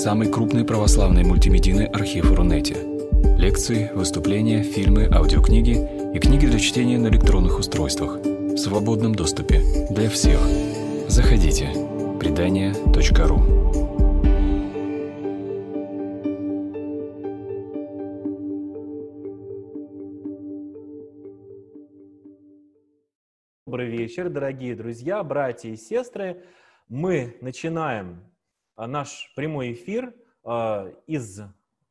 самый крупный православный мультимедийный архив Рунете. Лекции, выступления, фильмы, аудиокниги и книги для чтения на электронных устройствах в свободном доступе для всех. Заходите. Предания.ру Добрый вечер, дорогие друзья, братья и сестры. Мы начинаем наш прямой эфир а, из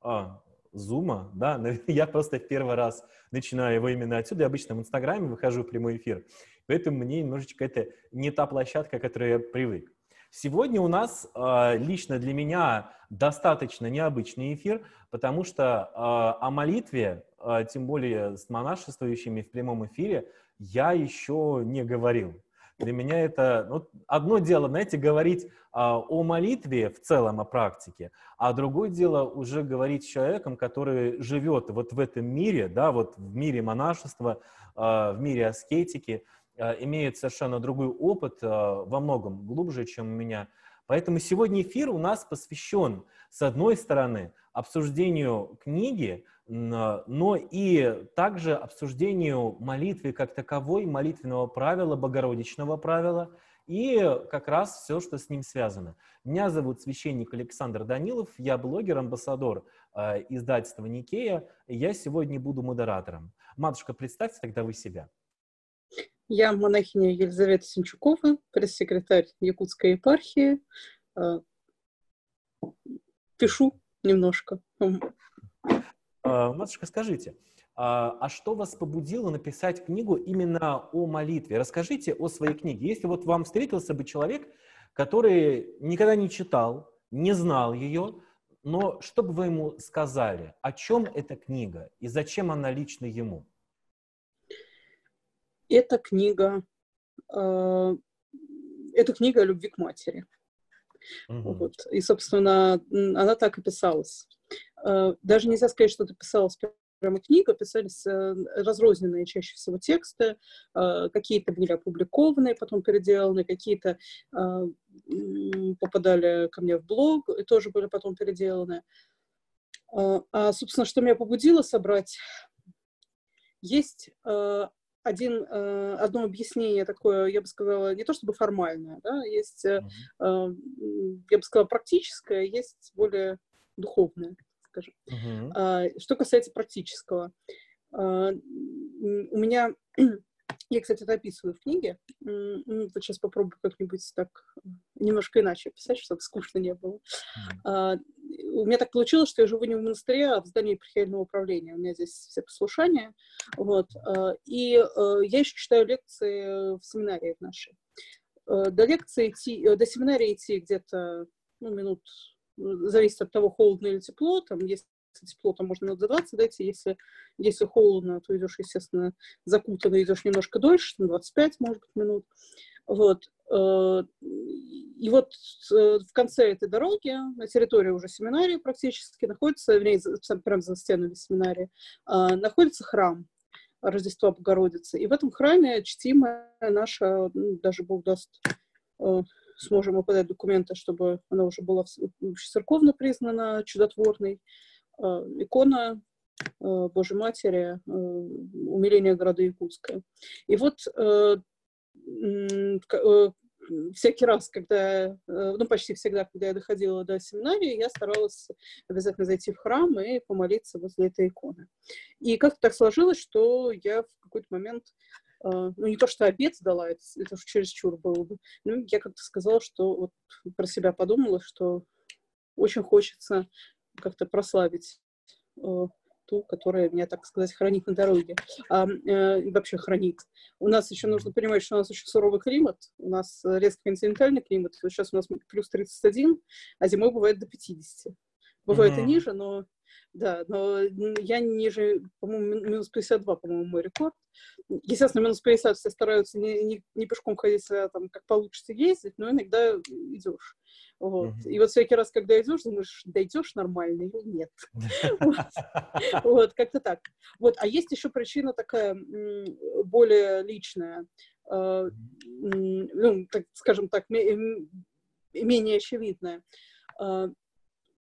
а, Зума, да, я просто в первый раз начинаю его именно отсюда, я обычно в Инстаграме выхожу в прямой эфир, поэтому мне немножечко это не та площадка, к которой я привык. Сегодня у нас лично для меня достаточно необычный эфир, потому что о молитве, тем более с монашествующими в прямом эфире, я еще не говорил. Для меня это ну, одно дело, знаете, говорить а, о молитве в целом, о практике, а другое дело уже говорить с человеком, который живет вот в этом мире, да, вот в мире монашества, а, в мире аскетики, а, имеет совершенно другой опыт, а, во многом глубже, чем у меня. Поэтому сегодня эфир у нас посвящен, с одной стороны, обсуждению книги, но и также обсуждению молитвы как таковой, молитвенного правила, богородичного правила и как раз все, что с ним связано. Меня зовут священник Александр Данилов, я блогер, амбассадор э, издательства Никея, я сегодня буду модератором. Матушка, представьте тогда вы себя. Я монахиня Елизавета Синчукова, пресс-секретарь Якутской епархии. Пишу немножко. А, матушка, скажите, а, а что вас побудило написать книгу именно о молитве? Расскажите о своей книге. Если вот вам встретился бы человек, который никогда не читал, не знал ее, но что бы вы ему сказали? О чем эта книга и зачем она лично ему? Эта книга, э, это книга о любви к матери. Угу. Вот. И, собственно, она так и писалась. Э, даже нельзя сказать, что это писалось прямо книга, писались э, разрозненные чаще всего тексты, э, какие-то были опубликованы, потом переделаны, какие-то попадали ко мне в блог и тоже были потом переделаны. А, собственно, что меня побудило собрать, есть один, одно объяснение такое, я бы сказала, не то чтобы формальное, да, есть, mm-hmm. я бы сказала, практическое, есть более духовное скажем. Uh-huh. Что касается практического, у меня, я, кстати, это описываю в книге, вот сейчас попробую как-нибудь так немножко иначе писать, чтобы скучно не было. А, у меня так получилось, что я живу не в монастыре, а в здании епархиального управления. У меня здесь все послушания. Вот. А, и а, я еще читаю лекции в семинарии нашей. А, до лекции идти, до семинария идти где-то ну, минут зависит от того, холодно или тепло. Там, если тепло, то можно минут за 20 дойти. Если, если холодно, то идешь, естественно, закутанно, идешь немножко дольше, на 25, может быть, минут. Вот. Э, и вот э, в конце этой дороги, на территории уже семинарии практически, находится, вернее, прямо за стенами семинарии, э, находится храм Рождества Богородицы. И в этом храме чтимая наша, ну, даже Бог даст, сможем мы подать документы, чтобы она уже была церковно признана чудотворной. А, икона а, Божьей Матери, а, умиление города Якутска. И вот э, э, всякий раз, когда, ну, почти всегда, когда я доходила до семинарии, я старалась обязательно зайти в храм и помолиться возле этой иконы. И как-то так сложилось, что я в какой-то момент ну, не то, что обед сдала, это, это уж чересчур было бы. Ну, я как-то сказала, что вот про себя подумала, что очень хочется как-то прославить э, ту, которая меня, так сказать, хранит на дороге. А, э, вообще хранит. У нас еще нужно понимать, что у нас очень суровый климат. У нас резко континентальный климат. Вот сейчас у нас плюс 31, а зимой бывает до 50. Бывает mm-hmm. и ниже, но да, но я ниже, по-моему, минус 52, по-моему, мой рекорд. Естественно, минус 50 все стараются не, не, не пешком ходить, а там как получится ездить, но иногда идешь. Вот. Mm-hmm. И вот всякий раз, когда идешь, думаешь, дойдешь нормально или нет. Вот, как-то так. Вот, а есть еще причина такая более личная, а, ну, скажем так, менее очевидная. А,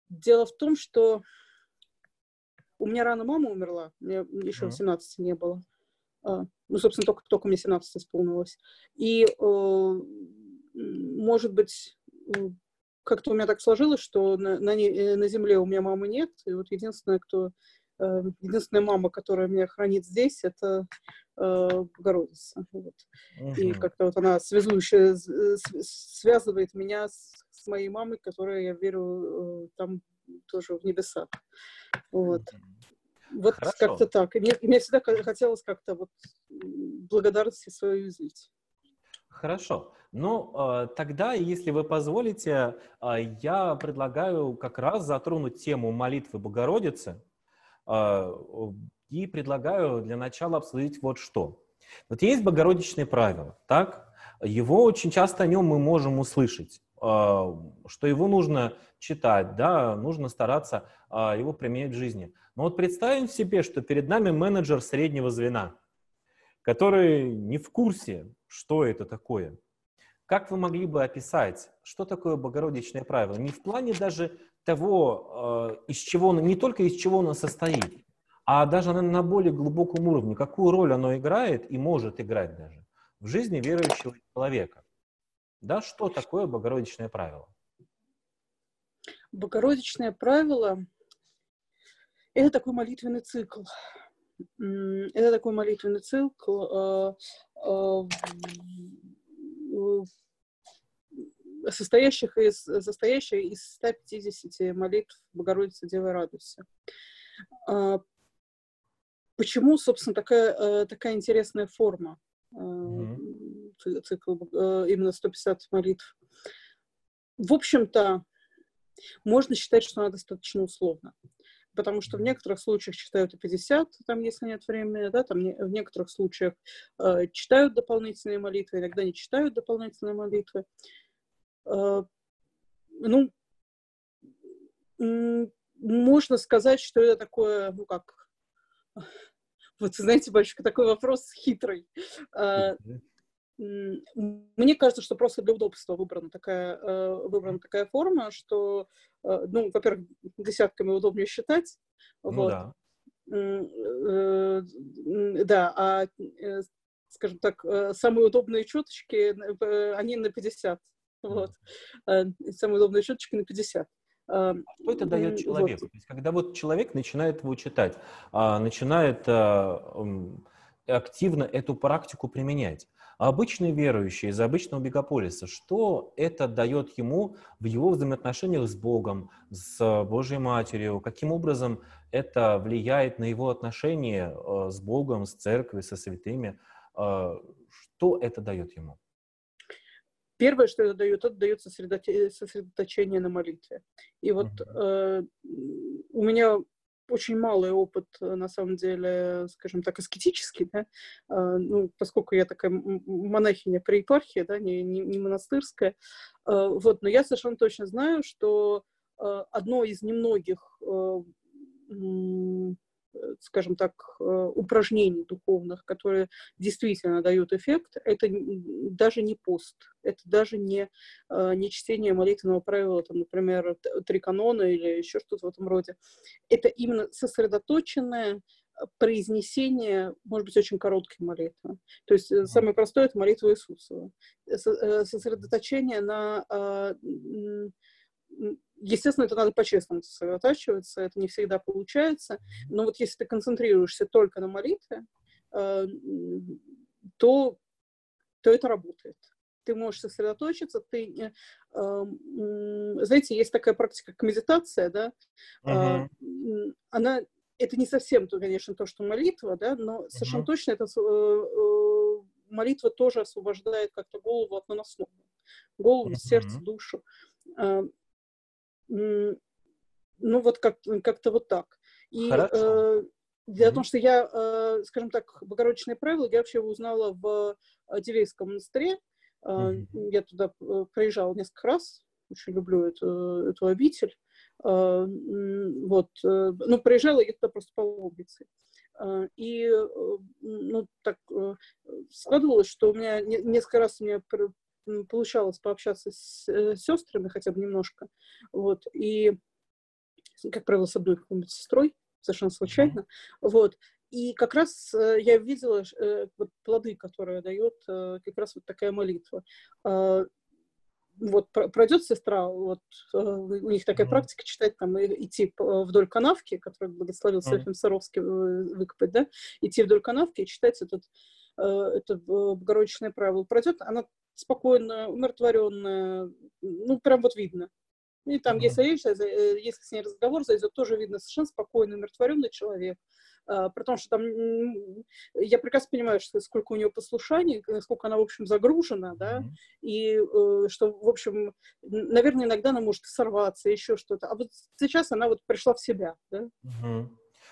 дело в том, что у меня рано мама умерла, мне еще 18 не было. А, ну, собственно, только, только мне 17 исполнилось. И, э, может быть, как-то у меня так сложилось, что на, на, э, на земле у меня мамы нет, и вот единственная, кто, э, единственная мама, которая меня хранит здесь, это Богородица. Вот. uh И как-то вот она связующая, связывает меня с, с моей мамой, которая, я верю, там тоже в небесах. Вот. вот как-то так. И мне, и мне всегда хотелось как-то вот благодарности свою излить. Хорошо. Ну, а, тогда, если вы позволите, а, я предлагаю как раз затронуть тему молитвы Богородицы а, и предлагаю для начала обсудить вот что. Вот есть богородичные правила, так? Его очень часто о нем мы можем услышать, что его нужно читать, да, нужно стараться его применять в жизни. Но вот представим себе, что перед нами менеджер среднего звена, который не в курсе, что это такое. Как вы могли бы описать, что такое богородичное правило? Не в плане даже того, э, из чего не только из чего оно состоит, а даже на более глубоком уровне, какую роль оно играет и может играть даже в жизни верующего человека. Да, что такое богородичное правило? Богородичное правило это такой молитвенный цикл. Это такой молитвенный цикл, а, а, состоящих из, состоящий из 150 молитв Богородицы Девы Радуйся. А, почему, собственно, такая, такая интересная форма mm-hmm. Цикл, именно 150 молитв? В общем-то, можно считать, что она достаточно условна потому что в некоторых случаях читают и 50, там, если нет времени, да, там не, в некоторых случаях э, читают дополнительные молитвы, иногда не читают дополнительные молитвы. Э, ну, можно сказать, что это такое, ну как, вот, знаете, батюшка, такой вопрос хитрый. Э, мне кажется, что просто для удобства выбрана такая, э, выбрана такая форма, что, э, ну, во-первых, десятками удобнее считать. Ну, вот. да. Э, да, а, скажем так, самые удобные чуточки, они на 50. Вот. Самые удобные чуточки на 50. А что это дает человеку? Вот. То есть, когда вот человек начинает его читать, а, начинает активно эту практику применять, а обычный верующий из обычного мегаполиса, что это дает ему в его взаимоотношениях с Богом, с Божьей Матерью? Каким образом это влияет на его отношения э, с Богом, с церковью, со святыми? Э, что это дает ему? Первое, что это дает, это дает сосредоточение на молитве. И вот э, у меня очень малый опыт, э, на самом деле, скажем так, аскетический, да, а, ну, поскольку я такая монахиня при епархии, да, не, не, не монастырская, а, вот, но я совершенно точно знаю, что а, одно из немногих скажем так, э, упражнений духовных, которые действительно дают эффект, это даже не пост, это даже не, э, не чтение молитвенного правила, там, например, три канона или еще что-то в этом роде. Это именно сосредоточенное произнесение, может быть, очень короткой молитвы. То есть самое простое — это молитва Иисуса. Сосредоточение на Естественно, это надо по-честному сосредотачиваться, это не всегда получается, но вот если ты концентрируешься только на молитве, э, то, то это работает. Ты можешь сосредоточиться, ты, э, знаете, есть такая практика, как медитация, да, uh-huh. она, это не совсем, конечно, то, что молитва, да, но совершенно uh-huh. точно это молитва тоже освобождает как-то голову от наносного, голову, uh-huh. сердце, душу ну, вот как, как-то вот так. И э, дело в том, что я, э, скажем так, богородичные правила я вообще узнала в э, Дивейском монастыре. Mm-hmm. Я туда э, проезжала несколько раз, очень люблю эту, эту обитель. Э, вот, э, ну, проезжала я туда просто по улице. И, ну, так складывалось, что у меня несколько раз у меня получалось пообщаться с э, сестрами хотя бы немножко, вот, и как правило, с одной какой-нибудь сестрой, совершенно случайно, mm-hmm. вот, и как раз э, я видела э, вот плоды, которые дает э, как раз вот такая молитва. Э, вот пройдет сестра, вот э, у них такая mm-hmm. практика читать там идти вдоль канавки, которую благословил mm-hmm. Серафим Саровский э, выкопать, да, идти вдоль канавки и читать этот э, это богородичное правило. Пройдет, она спокойно, умиротворенная, ну прям вот видно. И там, mm-hmm. если речь, если с ней разговор зайдет, тоже видно совершенно спокойный, умиротворенный человек. А, при том, что там я прекрасно понимаю, что сколько у нее послушаний, насколько она, в общем, загружена, да, mm-hmm. и э, что, в общем, наверное, иногда она может сорваться, еще что-то. А вот сейчас она вот пришла в себя, да. Mm-hmm.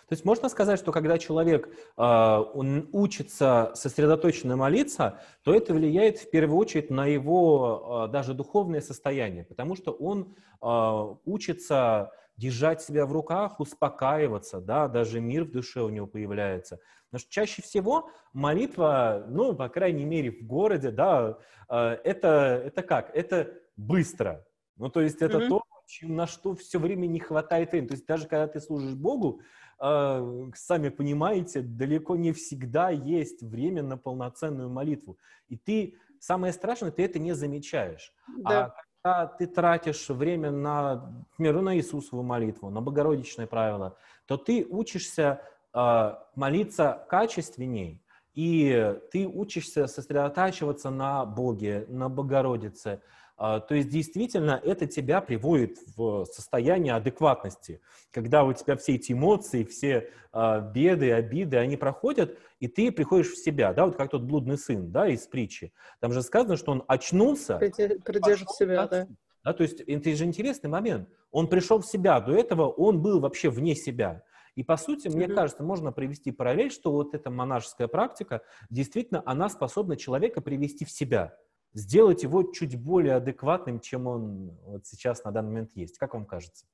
То есть можно сказать, что когда человек э, он учится сосредоточенно молиться, то это влияет в первую очередь на его э, даже духовное состояние, потому что он э, учится держать себя в руках, успокаиваться, да, даже мир в душе у него появляется. Потому что чаще всего молитва, ну, по крайней мере, в городе, да, это, это как? Это быстро. Ну, то есть это mm-hmm. то, чем, на что все время не хватает времени. То есть даже когда ты служишь Богу, э, сами понимаете, далеко не всегда есть время на полноценную молитву. И ты, самое страшное, ты это не замечаешь. Да. А когда ты тратишь время на, к примеру, на Иисусову молитву, на богородичное правило, то ты учишься э, молиться качественней, и ты учишься сосредотачиваться на Боге, на Богородице, а, то есть действительно это тебя приводит в состояние адекватности, когда у тебя все эти эмоции, все а, беды, обиды, они проходят, и ты приходишь в себя, да, вот как тот блудный сын, да, из притчи. Там же сказано, что он очнулся. Придержит себя, да. да. То есть это же интересный момент. Он пришел в себя, до этого он был вообще вне себя. И по сути, мне mm-hmm. кажется, можно привести параллель, что вот эта монашеская практика, действительно, она способна человека привести в себя сделать его чуть более адекватным, чем он вот сейчас на данный момент есть. Как вам кажется?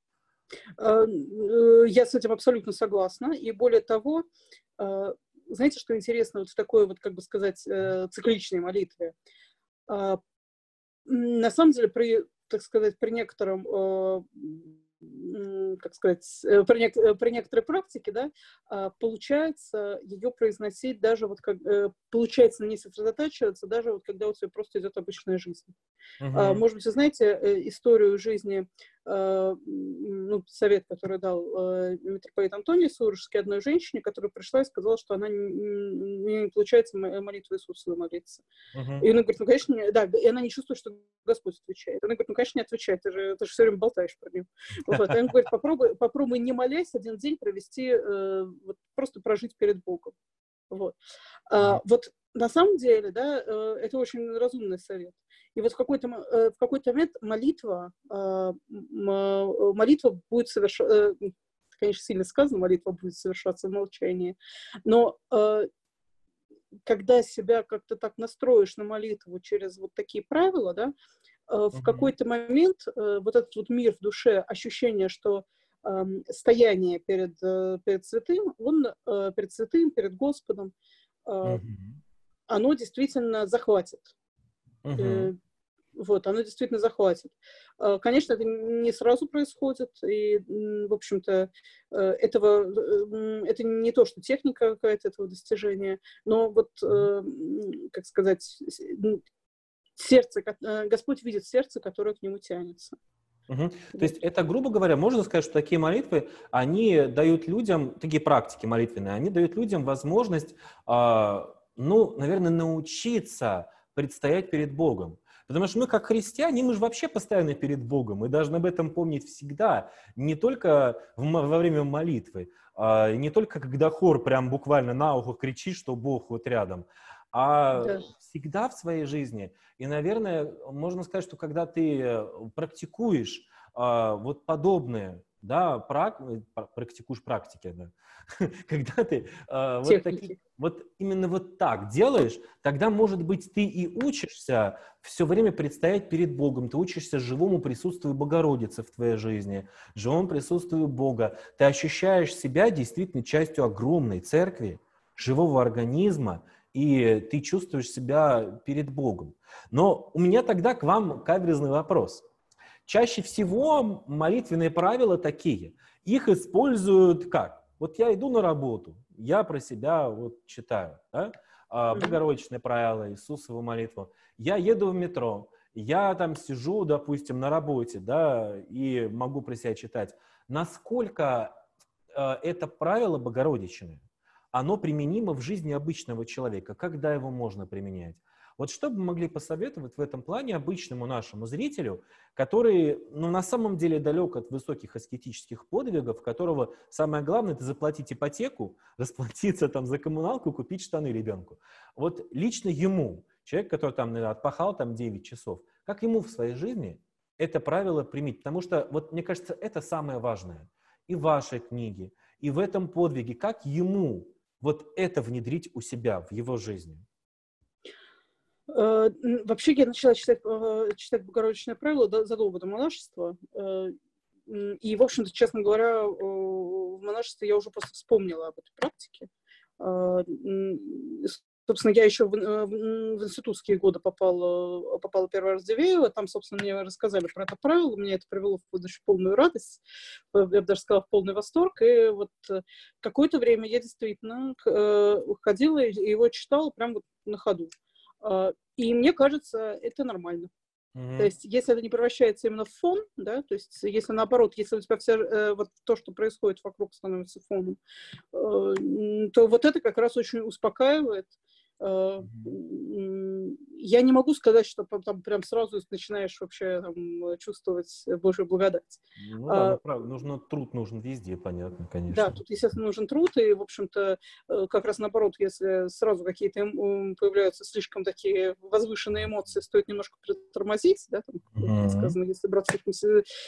Э, э, я с этим абсолютно согласна. И более того, э, знаете, что интересно вот в такой вот, как бы сказать, цикличной молитве? На самом деле, при, так сказать, при некотором как сказать, э, при, нек- э, при некоторой практике, да, а, получается ее произносить даже вот как, э, получается на ней сосредотачиваться, даже вот когда у тебя просто идет обычная жизнь. Uh-huh. Может быть, вы знаете историю жизни Э, ну, совет, который дал э, митрополит Антоний Сурожский одной женщине, которая пришла и сказала, что она не, не получается молитву Иисуса молиться. Uh-huh. И она говорит, ну, конечно, не, да, и она не чувствует, что Господь отвечает. Она говорит, ну, конечно, не отвечает, ты же, ты же все время болтаешь про него. Вот. И он говорит, попробуй, попробуй не молясь один день провести, э, вот, просто прожить перед Богом. Вот. А, вот на самом деле, да, это очень разумный совет. И вот в какой-то, э, в какой-то момент молитва, а, молитва будет совершаться, э, конечно, сильно сказано, молитва будет совершаться в молчании, но э, когда себя как-то так настроишь на молитву через вот такие правила, да, в какой-то момент вот этот вот мир в душе, ощущение, что стояние перед, перед святым, он перед святым, перед Господом, mm-hmm. Оно действительно захватит. Mm-hmm. Вот, оно действительно захватит. А, конечно, это не сразу происходит, и, в общем-то, э, этого, это не то, что техника какая-то этого достижения, но вот, э, как сказать, сердце, э, Господь видит сердце, которое к нему тянется. Угу. То есть это, грубо говоря, можно сказать, что такие молитвы, они дают людям, такие практики молитвенные, они дают людям возможность, а, ну, наверное, научиться предстоять перед Богом. Потому что мы, как христиане, мы же вообще постоянно перед Богом. Мы должны об этом помнить всегда. Не только во время молитвы, а не только когда хор прям буквально на ухо кричит, что Бог вот рядом, а да. всегда в своей жизни. И, наверное, можно сказать, что когда ты э, практикуешь а, вот подобные да, прак, э, практикуешь практики, да. когда ты э, вот, таки, вот именно вот так делаешь, тогда, может быть, ты и учишься все время предстоять перед Богом, ты учишься живому присутствию Богородицы в твоей жизни, живому присутствию Бога, ты ощущаешь себя действительно частью огромной церкви, живого организма, и ты чувствуешь себя перед Богом. Но у меня тогда к вам каверзный вопрос – Чаще всего молитвенные правила такие. их используют как? Вот я иду на работу, я про себя вот читаю, да? а, Богородичное правило, Иисусову молитву. Я еду в метро, я там сижу, допустим, на работе, да, и могу про себя читать. Насколько э, это правило Богородичное, оно применимо в жизни обычного человека? Когда его можно применять? Вот что бы могли посоветовать в этом плане обычному нашему зрителю, который, ну, на самом деле далек от высоких аскетических подвигов, которого самое главное – это заплатить ипотеку, расплатиться там за коммуналку, купить штаны ребенку. Вот лично ему, человек, который там наверное, отпахал там 9 часов, как ему в своей жизни это правило применить? Потому что, вот мне кажется, это самое важное. И в вашей книге, и в этом подвиге, как ему вот это внедрить у себя в его жизни? Э, вообще я начала читать, э, читать Богородичное правило задолго до монашества. Э, и, в общем-то, честно говоря, в монашестве я уже просто вспомнила об этой практике. Собственно, я еще в, в институтские годы попала, попала первый раз в Дивеево. Там, собственно, мне рассказали про это правило. Мне это привело в очень полную радость. Я бы даже сказала, в полный восторг. И вот какое-то время я действительно ходила и его читала прямо вот на ходу. А, и мне кажется, это нормально. Mm-hmm. То есть, если это не превращается именно в фон, да, то есть, если наоборот, если у тебя все, э, вот то, что происходит вокруг, становится фоном, э, то вот это как раз очень успокаивает, я не могу сказать, что там прям сразу начинаешь вообще там, чувствовать Божью благодать. Ну да, а, ну, правда, нужно труд нужен везде, понятно, конечно. Да, тут, естественно, нужен труд, и, в общем-то, э, как раз наоборот, если сразу какие-то появляются слишком такие возвышенные эмоции, стоит немножко притормозить, да, там, mm-hmm. сказано, если брат слишком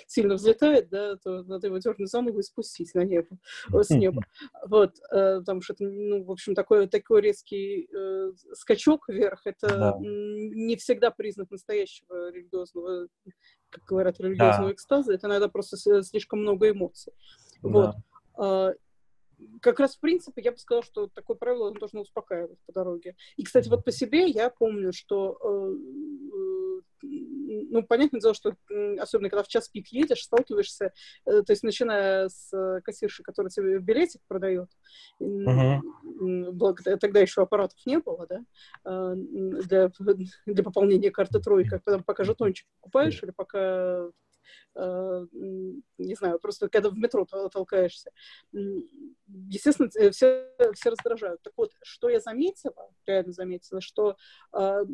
сильно взлетает, да, то надо его дернуть за ногу и спустить на небо, с неба. Вот, э, потому что ну, в общем, такой, такой резкий скачок вверх, это да. не всегда признак настоящего религиозного, как говорят, религиозного да. экстаза, это иногда просто слишком много эмоций. Да. Вот. Как раз, в принципе, я бы сказала, что такое правило должно успокаивать по дороге. И, кстати, вот по себе я помню, что э, ну, понятное дело, что особенно когда в час пик едешь, сталкиваешься, э, то есть начиная с э, кассирши, которая тебе билетик продает, uh-huh. тогда еще аппаратов не было, да, а, для, для пополнения карты тройка, пока жетончик покупаешь или пока Э, не знаю, просто когда в метро толкаешься. Естественно, э, все, все раздражают. Так вот, что я заметила, реально заметила, что э,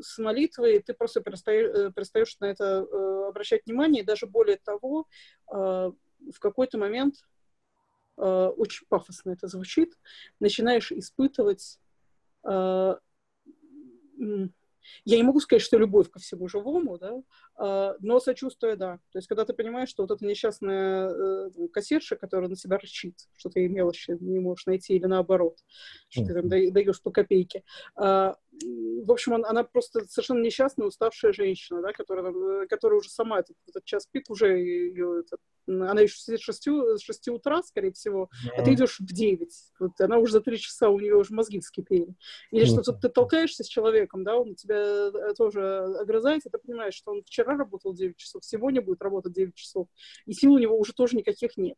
с молитвой ты просто перестаешь, э, перестаешь на это э, обращать внимание, и даже более того, э, в какой-то момент, э, очень пафосно это звучит, начинаешь испытывать э, я не могу сказать, что любовь ко всему живому, да, а, но сочувствие, да. То есть, когда ты понимаешь, что вот эта несчастная э, кассирша, которая на себя рычит, что ты мелочи не можешь найти, или наоборот, что ты там даешь по копейке. В общем, она просто совершенно несчастная, уставшая женщина, да, которая, э, которая уже сама этот, этот час пик уже ее, этот, она еще сидит с 6, с 6 утра, скорее всего, а ты идешь в 9. Вот она уже за 3 часа, у нее уже мозги вскипели. Или mm-hmm. что ты толкаешься с человеком, да, он тебя э, тоже огрызает, и ты понимаешь, что он вчера работал 9 часов, сегодня будет работать 9 часов, и сил у него уже тоже никаких нет.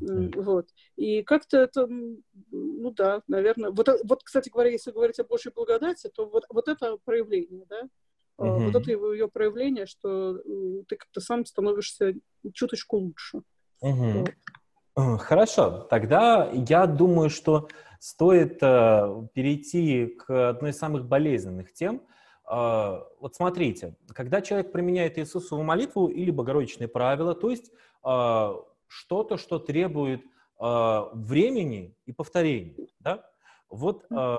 Вот. И как-то это, ну да, наверное. Вот, вот, кстати говоря, если говорить о Божьей благодати, то вот, вот это проявление, да, Uh-huh. Вот это его, ее проявление, что э, ты как-то сам становишься чуточку лучше. Uh-huh. Вот. Хорошо, тогда я думаю, что стоит э, перейти к одной из самых болезненных тем. Э, вот смотрите, когда человек применяет Иисусову молитву или богородичные правила, то есть э, что-то, что требует э, времени и повторения, да? вот э,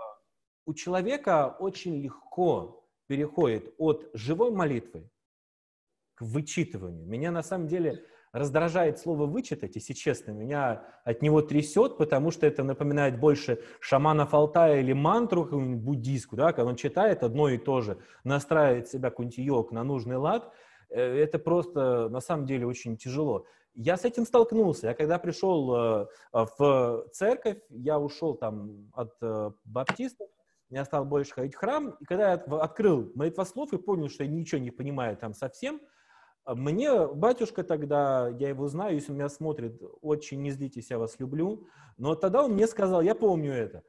у человека очень легко переходит от живой молитвы к вычитыванию. Меня на самом деле раздражает слово «вычитать», если честно, меня от него трясет, потому что это напоминает больше шамана Алтая или мантру какую-нибудь буддийскую, да, когда он читает одно и то же, настраивает себя йог на нужный лад, э, это просто на самом деле очень тяжело. Я с этим столкнулся. Я когда пришел э, в церковь, я ушел там от э, баптистов, я стал больше ходить в храм, и когда я открыл молитвослов и понял, что я ничего не понимаю там совсем, Мне батюшка тогда, я его знаю, если он меня смотрит, очень не злитесь, я вас люблю. Но тогда он мне сказал, я помню это,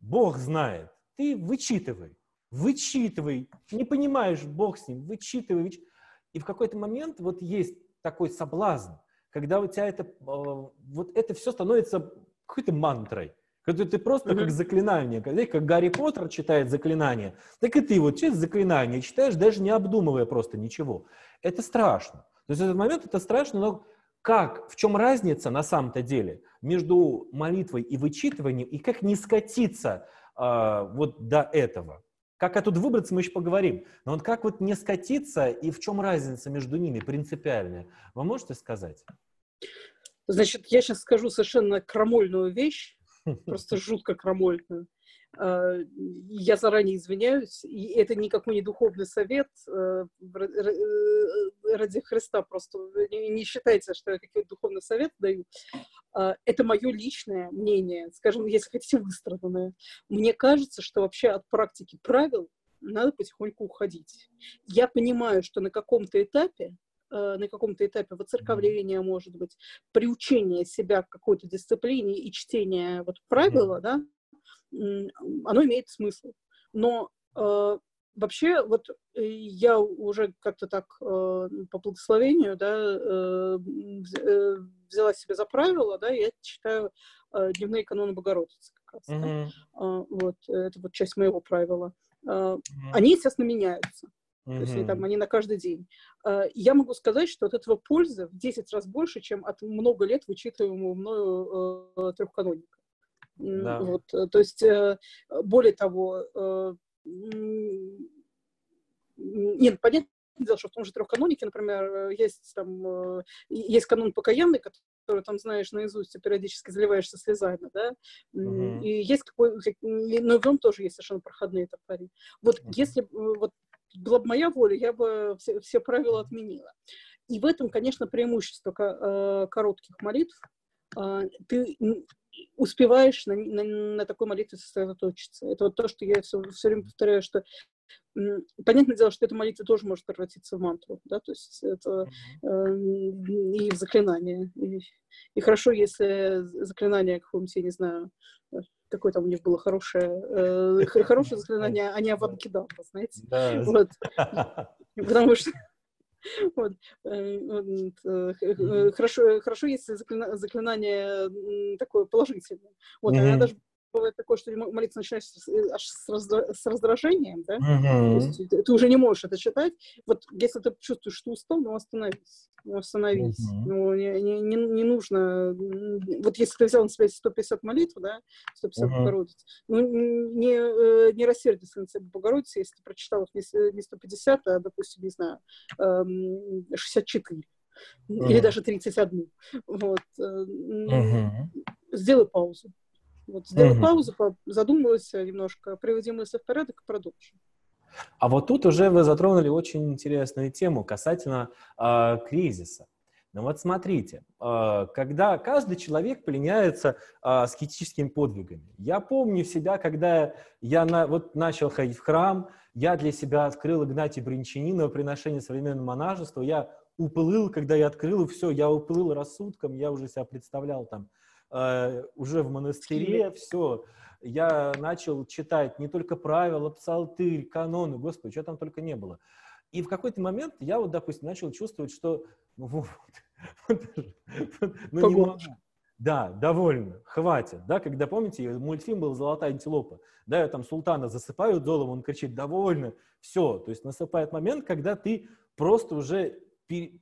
Бог знает, ты вычитывай, вычитывай, не понимаешь, Бог с ним, вычитывай, вычитывай. И в какой-то момент вот есть такой соблазн, когда у тебя это, э, вот это все становится какой-то мантрой. Когда ты просто mm-hmm. как заклинание, когда, как Гарри Поттер читает заклинание, так и ты вот через заклинание читаешь, даже не обдумывая просто ничего. Это страшно. То есть в этот момент это страшно, но как, в чем разница на самом-то деле между молитвой и вычитыванием, и как не скатиться э, вот до этого? Как оттуда выбраться, мы еще поговорим. Но вот как вот не скатиться и в чем разница между ними принципиальная? Вы можете сказать? Значит, я сейчас скажу совершенно крамольную вещь, просто жутко крамольную. А, я заранее извиняюсь, и это никакой не духовный совет э, э, ради Христа, просто не считайте, что я какой-то духовный совет даю. А, это мое личное мнение, скажем, если хотите, выстраданное. Мне кажется, что вообще от практики правил надо потихоньку уходить. Я понимаю, что на каком-то этапе э, на каком-то этапе воцерковления, может быть, приучения себя к какой-то дисциплине и чтения вот правила, да, оно имеет смысл. Но э, вообще, вот э, я уже как-то так э, по благословению, да, э, э, взяла себе за правило, да, я читаю э, дневные каноны Богородицы как раз. Mm-hmm. Да? Э, вот, это вот часть моего правила. Э, mm-hmm. Они, естественно, меняются. Mm-hmm. То есть они, там, они на каждый день. Э, я могу сказать, что от этого пользы в 10 раз больше, чем от много лет вычитываемого мною э, трехканоника. Да. Вот, э, то есть, э, более того, э, нет, понятно дело, что в том же трехканонике, например, есть там, есть канон покаянный, который там знаешь наизусть, и периодически заливаешься слезами, да, угу. и есть какой, но в нем тоже есть совершенно проходные топори. Вот угу. если вот была бы моя воля, я бы все, все правила отменила. И в этом, конечно, преимущество коротких молитв. Ты успеваешь на, на, на такой молитве сосредоточиться. Это вот то, что я все, все время повторяю, что Понятное дело, что эта молитва тоже может превратиться в мантру, да, то есть это э, и в заклинание. И, и хорошо, если заклинание какое-нибудь, я не знаю, какое там у них было хорошее, э, хорошее заклинание, а не Аванкидавра, знаете. Да. Вот. Потому что вот. Э, э, э, хорошо, хорошо, если заклинание такое положительное. Вот, она даже бывает такое, что молиться начинаешь аж с, раздра... с раздражением, да? Mm-hmm. То есть ты, уже не можешь это читать. Вот если ты чувствуешь, что устал, ну остановись. Ну остановись. Mm-hmm. Ну не, не, не, нужно... Вот если ты взял на себя 150 молитв, да, 150 mm-hmm. Богородиц, ну не, не рассердись на себя Богородицы, если ты прочитал их не, не 150, а, допустим, не знаю, 64. Mm-hmm. Или даже 31. Вот. Mm-hmm. Сделай паузу. Вот сделай mm-hmm. паузу, задумайся немножко, приводи мысли в порядок и продолжим. А вот тут уже вы затронули очень интересную тему касательно э, кризиса. Ну вот смотрите, э, когда каждый человек пленяется э, аскетическими подвигами. Я помню себя, когда я на, вот начал ходить в храм, я для себя открыл Игнатия Бринчанинова «Приношение современного монашества», я уплыл, когда я открыл, и все, я уплыл рассудком, я уже себя представлял там э, уже в монастыре, все. Я начал читать не только правила, псалтырь, каноны, господи, что там только не было. И в какой-то момент я вот, допустим, начал чувствовать, что ну, вот, ну, не могу. Да, довольно, хватит. Да, когда, помните, мультфильм был «Золотая антилопа», да, я там султана засыпаю долом, он кричит «довольно», все. То есть наступает момент, когда ты просто уже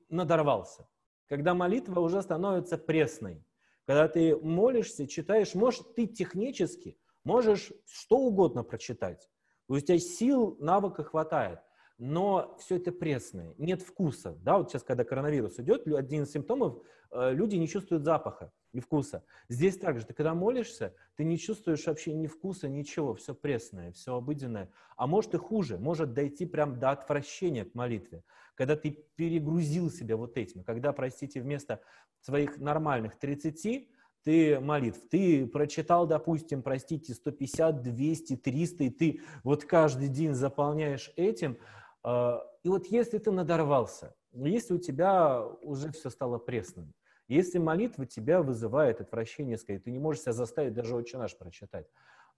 надорвался, когда молитва уже становится пресной. Когда ты молишься, читаешь, может, ты технически можешь что угодно прочитать. У тебя сил, навыка хватает, но все это пресное, нет вкуса. Да, вот сейчас, когда коронавирус идет, один из симптомов, э, люди не чувствуют запаха и вкуса. Здесь также, ты когда молишься, ты не чувствуешь вообще ни вкуса, ничего, все пресное, все обыденное. А может и хуже, может дойти прям до отвращения к молитве, когда ты перегрузил себя вот этим, когда, простите, вместо своих нормальных 30 ты молитв, ты прочитал, допустим, простите, 150, 200, 300, и ты вот каждый день заполняешь этим, и вот если ты надорвался, если у тебя уже все стало пресным, если молитва тебя вызывает отвращение, сказать, ты не можешь себя заставить даже «Отче наш» прочитать,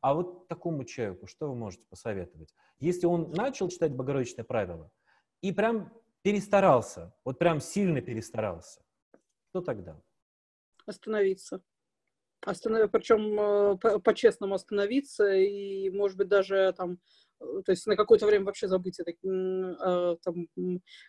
а вот такому человеку что вы можете посоветовать? Если он начал читать Богородичное правило и прям перестарался, вот прям сильно перестарался, что тогда? Остановиться. Останов... Причем э, по-честному остановиться и, может быть, даже там то есть на какое-то время вообще забыть о, там,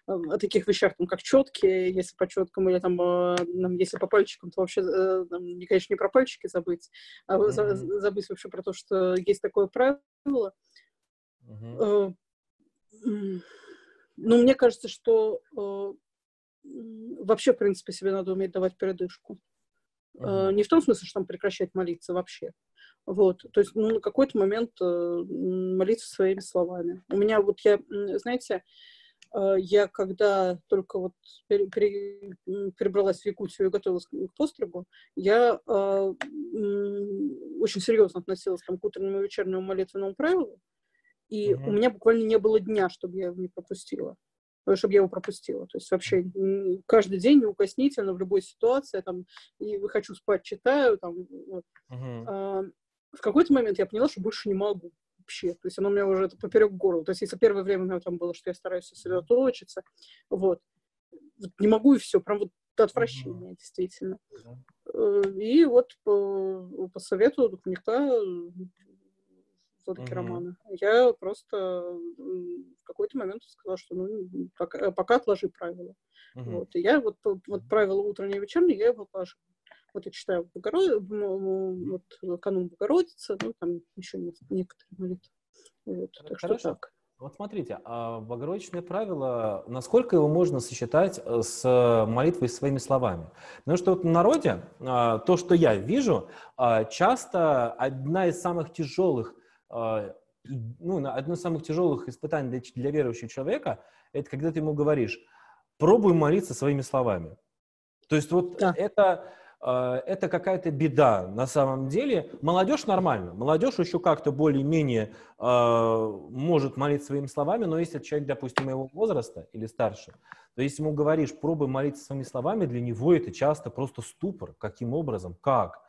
о таких вещах, там, как четки, если по четкам, или там, э, если по пальчикам, то вообще, э, там, конечно, не про пальчики забыть, а mm-hmm. забыть вообще про то, что есть такое правило. Mm-hmm. Ну, мне кажется, что вообще, в принципе, себе надо уметь давать передышку. Uh-huh. Не в том смысле, что там прекращать молиться вообще, вот, то есть, ну, на какой-то момент э, молиться своими словами. У меня вот я, знаете, э, я когда только вот пере, пере, перебралась в Якутию и готовилась к, постригу, я э, очень серьезно относилась там, к утреннему и вечернему молитвенному правилу, и mm-hmm. у меня буквально не было дня, чтобы я его не пропустила чтобы я его пропустила. То есть вообще каждый день неукоснительно в любой ситуации, там, и хочу спать, читаю, там, вот. uh-huh в какой-то момент я поняла, что больше не могу вообще. То есть оно у меня уже поперек горла. То есть если первое время у меня там было, что я стараюсь сосредоточиться, вот, вот не могу и все, прям вот отвращение, mm-hmm. действительно. Mm-hmm. И вот по, по совету духовника Владыки mm-hmm. Романа я просто в какой-то момент сказала, что ну, пока, пока отложи правила. Mm-hmm. Вот. И я вот, вот правила утреннее и вечернее я его отложила. Вот я читаю Богород... вот, канун Богородицы, ну, там еще некоторые молитвы. Вот, так Хорошо. что так. Вот смотрите, а Богородичное правило, насколько его можно сочетать э, с молитвой своими словами? Потому что вот в народе, а, то, что я вижу, часто одна из самых тяжелых, ну, одно из самых тяжелых испытаний для, для верующего человека, это когда ты ему говоришь, пробуй молиться своими словами. То есть вот да. это это какая-то беда на самом деле. Молодежь нормально, молодежь еще как-то более-менее э, может молиться своими словами, но если человек, допустим, его возраста или старше, то если ему говоришь, пробуй молиться своими словами, для него это часто просто ступор. Каким образом? Как?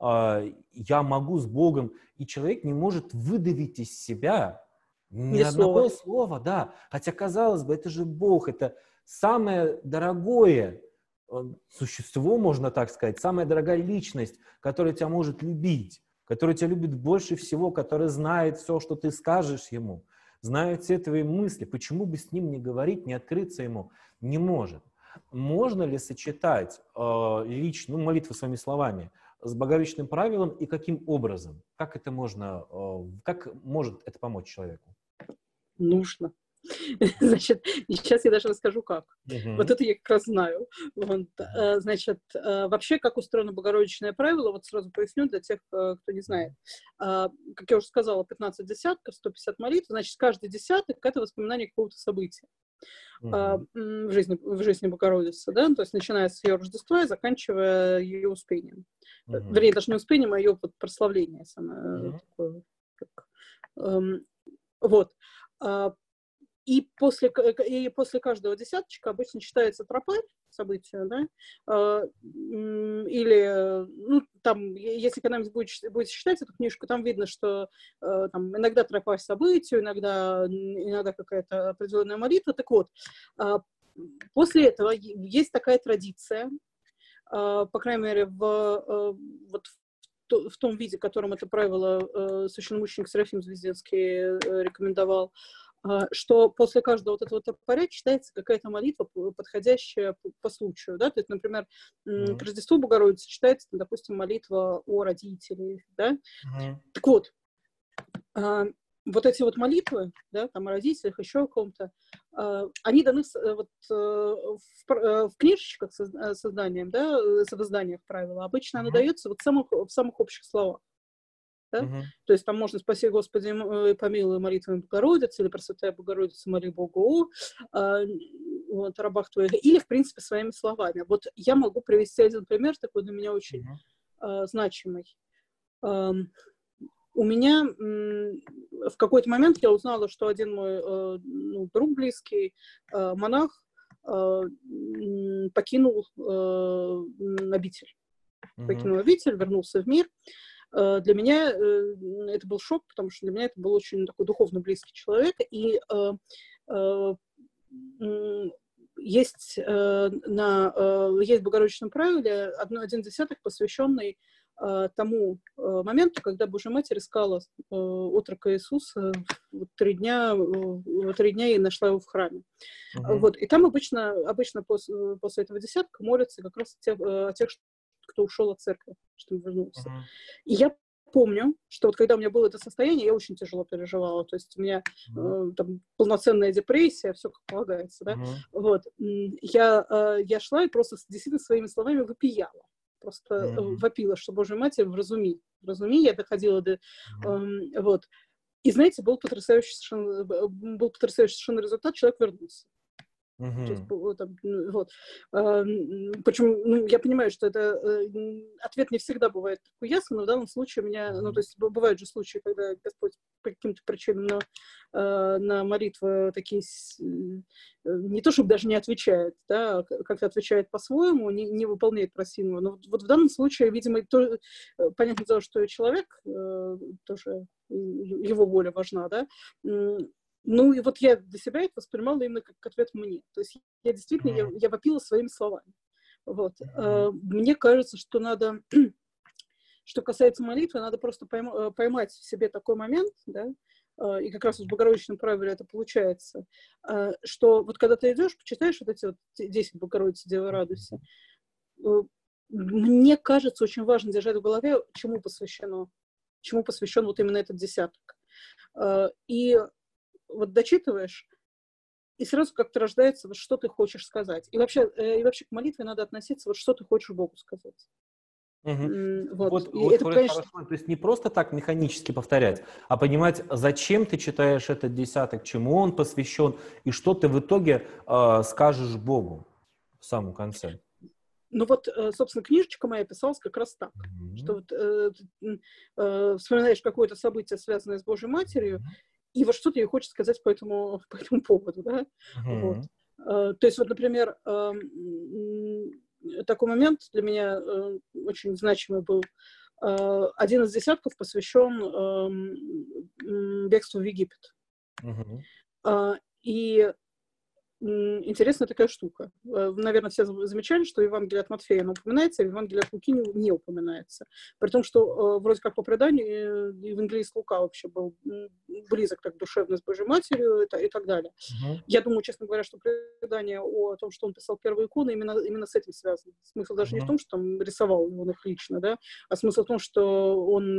Э, я могу с Богом, и человек не может выдавить из себя ни, ни одного слова. слова, да. Хотя, казалось бы, это же Бог, это самое дорогое, существо, можно так сказать, самая дорогая личность, которая тебя может любить, которая тебя любит больше всего, которая знает все, что ты скажешь ему, знает все твои мысли. Почему бы с ним не говорить, не открыться ему? Не может. Можно ли сочетать э, лич, ну, молитву своими словами с боговечным правилом и каким образом? Как это можно, э, как может это помочь человеку? Нужно. Значит, сейчас я даже расскажу, как. Uh-huh. Вот это я как раз знаю. Вот, uh Значит, э, вообще, как устроено богородичное правило, вот сразу поясню для тех, э, кто не знает. Как я уже сказала, 15 десятков, 150 молитв, значит, каждый десяток — это воспоминание какого-то события. Uh-huh. в жизни, в жизни Богородицы, да, то есть начиная с ее Рождества и заканчивая ее успением. Uh-huh. Вернее, даже не успением, а ее вот прославление самое uh-huh. такое. Как, эм, вот. И после, и после каждого десяточка обычно читается тропарь события, да, а, или, ну, там, если когда-нибудь будете, будете читать эту книжку, там видно, что э, там иногда тропарь событию, иногда, иногда какая-то определенная молитва. Так вот, а, после этого есть такая традиция, а, по крайней мере, в, э, вот в том виде, в котором это правило э, священномученик Серафим Звездинский рекомендовал, что после каждого вот этого топоря читается какая-то молитва, подходящая по, случаю, да, то есть, например, mm-hmm. к Рождеству Богородицы читается, допустим, молитва о родителях, да, mm-hmm. так вот, а, вот эти вот молитвы, да, там о родителях, еще о ком-то, а, они даны э, вот э, в, э, в книжечках со созданием, да, с возданиях правила, обычно mm-hmm. она дается вот в самых, в самых общих словах. Да? Угу. То есть там можно «Спаси, Господи, э, помилуй молитвами Богородицы» или «Пресвятая Богородица, моли Богу э, вот, рабах твоих, или, в принципе, своими словами. Вот я могу привести один пример, такой для меня очень угу. э, значимый. Э, у меня в какой-то момент я узнала, что один мой э, ну, друг близкий, э, монах, э, покинул обитель. Mm-hmm. Покинул обитель, вернулся в мир. Для меня это был шок, потому что для меня это был очень такой духовно близкий человек. И есть на есть в Богородичном правиле одно, один десяток, посвященный тому моменту, когда Божья Матерь искала отрока Иисуса три дня, три дня и нашла его в храме. Uh-huh. Вот. И там обычно, обычно после, после этого десятка молятся как раз о тех, о тех кто ушел от церкви, что вернулся. Uh-huh. И я помню, что вот когда у меня было это состояние, я очень тяжело переживала. То есть у меня uh-huh. э, там полноценная депрессия, все как полагается, да. Uh-huh. Вот. Я, э, я шла и просто действительно своими словами выпияла просто mm-hmm. вопила, что, Божья Матерь, вразуми. Вразуми, я доходила до... Mm-hmm. Э, вот. И, знаете, был потрясающий совершенно, был потрясающий совершенно результат, человек вернулся. То есть, там, ну, вот. А, причем, ну, я понимаю, что это э, ответ не всегда бывает такой ясный, но в данном случае у меня, ну, то есть бывают же случаи, когда Господь по каким-то причинам на, э, на молитвы такие э, не то чтобы даже не отвечает, да, а как-то отвечает по-своему, не, не выполняет просимого. Но вот, вот в данном случае, видимо, то, понятное дело, что человек тоже его воля важна, да, ну, и вот я для себя это воспринимала именно как ответ мне. То есть я действительно, я, я вопила своими словами. Вот. Mm-hmm. Мне кажется, что надо, что касается молитвы, надо просто э, поймать в себе такой момент, да, а, и как раз в Богородичном правиле это получается, что вот когда ты идешь, почитаешь вот эти вот 10 Богородицы, Девы радуйся, э, мне кажется, очень важно держать в голове, чему посвящено, чему посвящен вот именно этот десяток. И вот дочитываешь, и сразу как-то рождается, вот что ты хочешь сказать. И вообще, э, и вообще к молитве надо относиться, вот что ты хочешь Богу сказать. Угу. Вот, вот, вот это, конечно... хорошо. То есть не просто так механически повторять, а понимать, зачем ты читаешь этот десяток, чему он посвящен, и что ты в итоге э, скажешь Богу в самом конце. Ну вот, э, собственно, книжечка моя писалась как раз так, mm-hmm. что вот, э, э, вспоминаешь какое-то событие, связанное с Божьей Матерью, mm-hmm и вот что ты ей хочешь сказать по этому, по этому поводу, да? Uh-huh. Вот. Uh, то есть вот, например, uh, такой момент для меня uh, очень значимый был. Один из десятков посвящен эм, бегству в Египет. Uh-huh. И интересная такая штука. Э, наверное, все замечали, что Евангелие от Матфея оно упоминается, а Евангелие от Луки не, не упоминается. При том, что э, вроде как по преданию э, евангелист Лука вообще был близок так душевно с Божьей Матерью и, и так далее. Uh-huh. Я думаю, честно говоря, что предание о том, что он писал первые иконы, именно, именно с этим связано. Смысл даже uh-huh. не в том, что он рисовал он их лично, да, а смысл в том, что он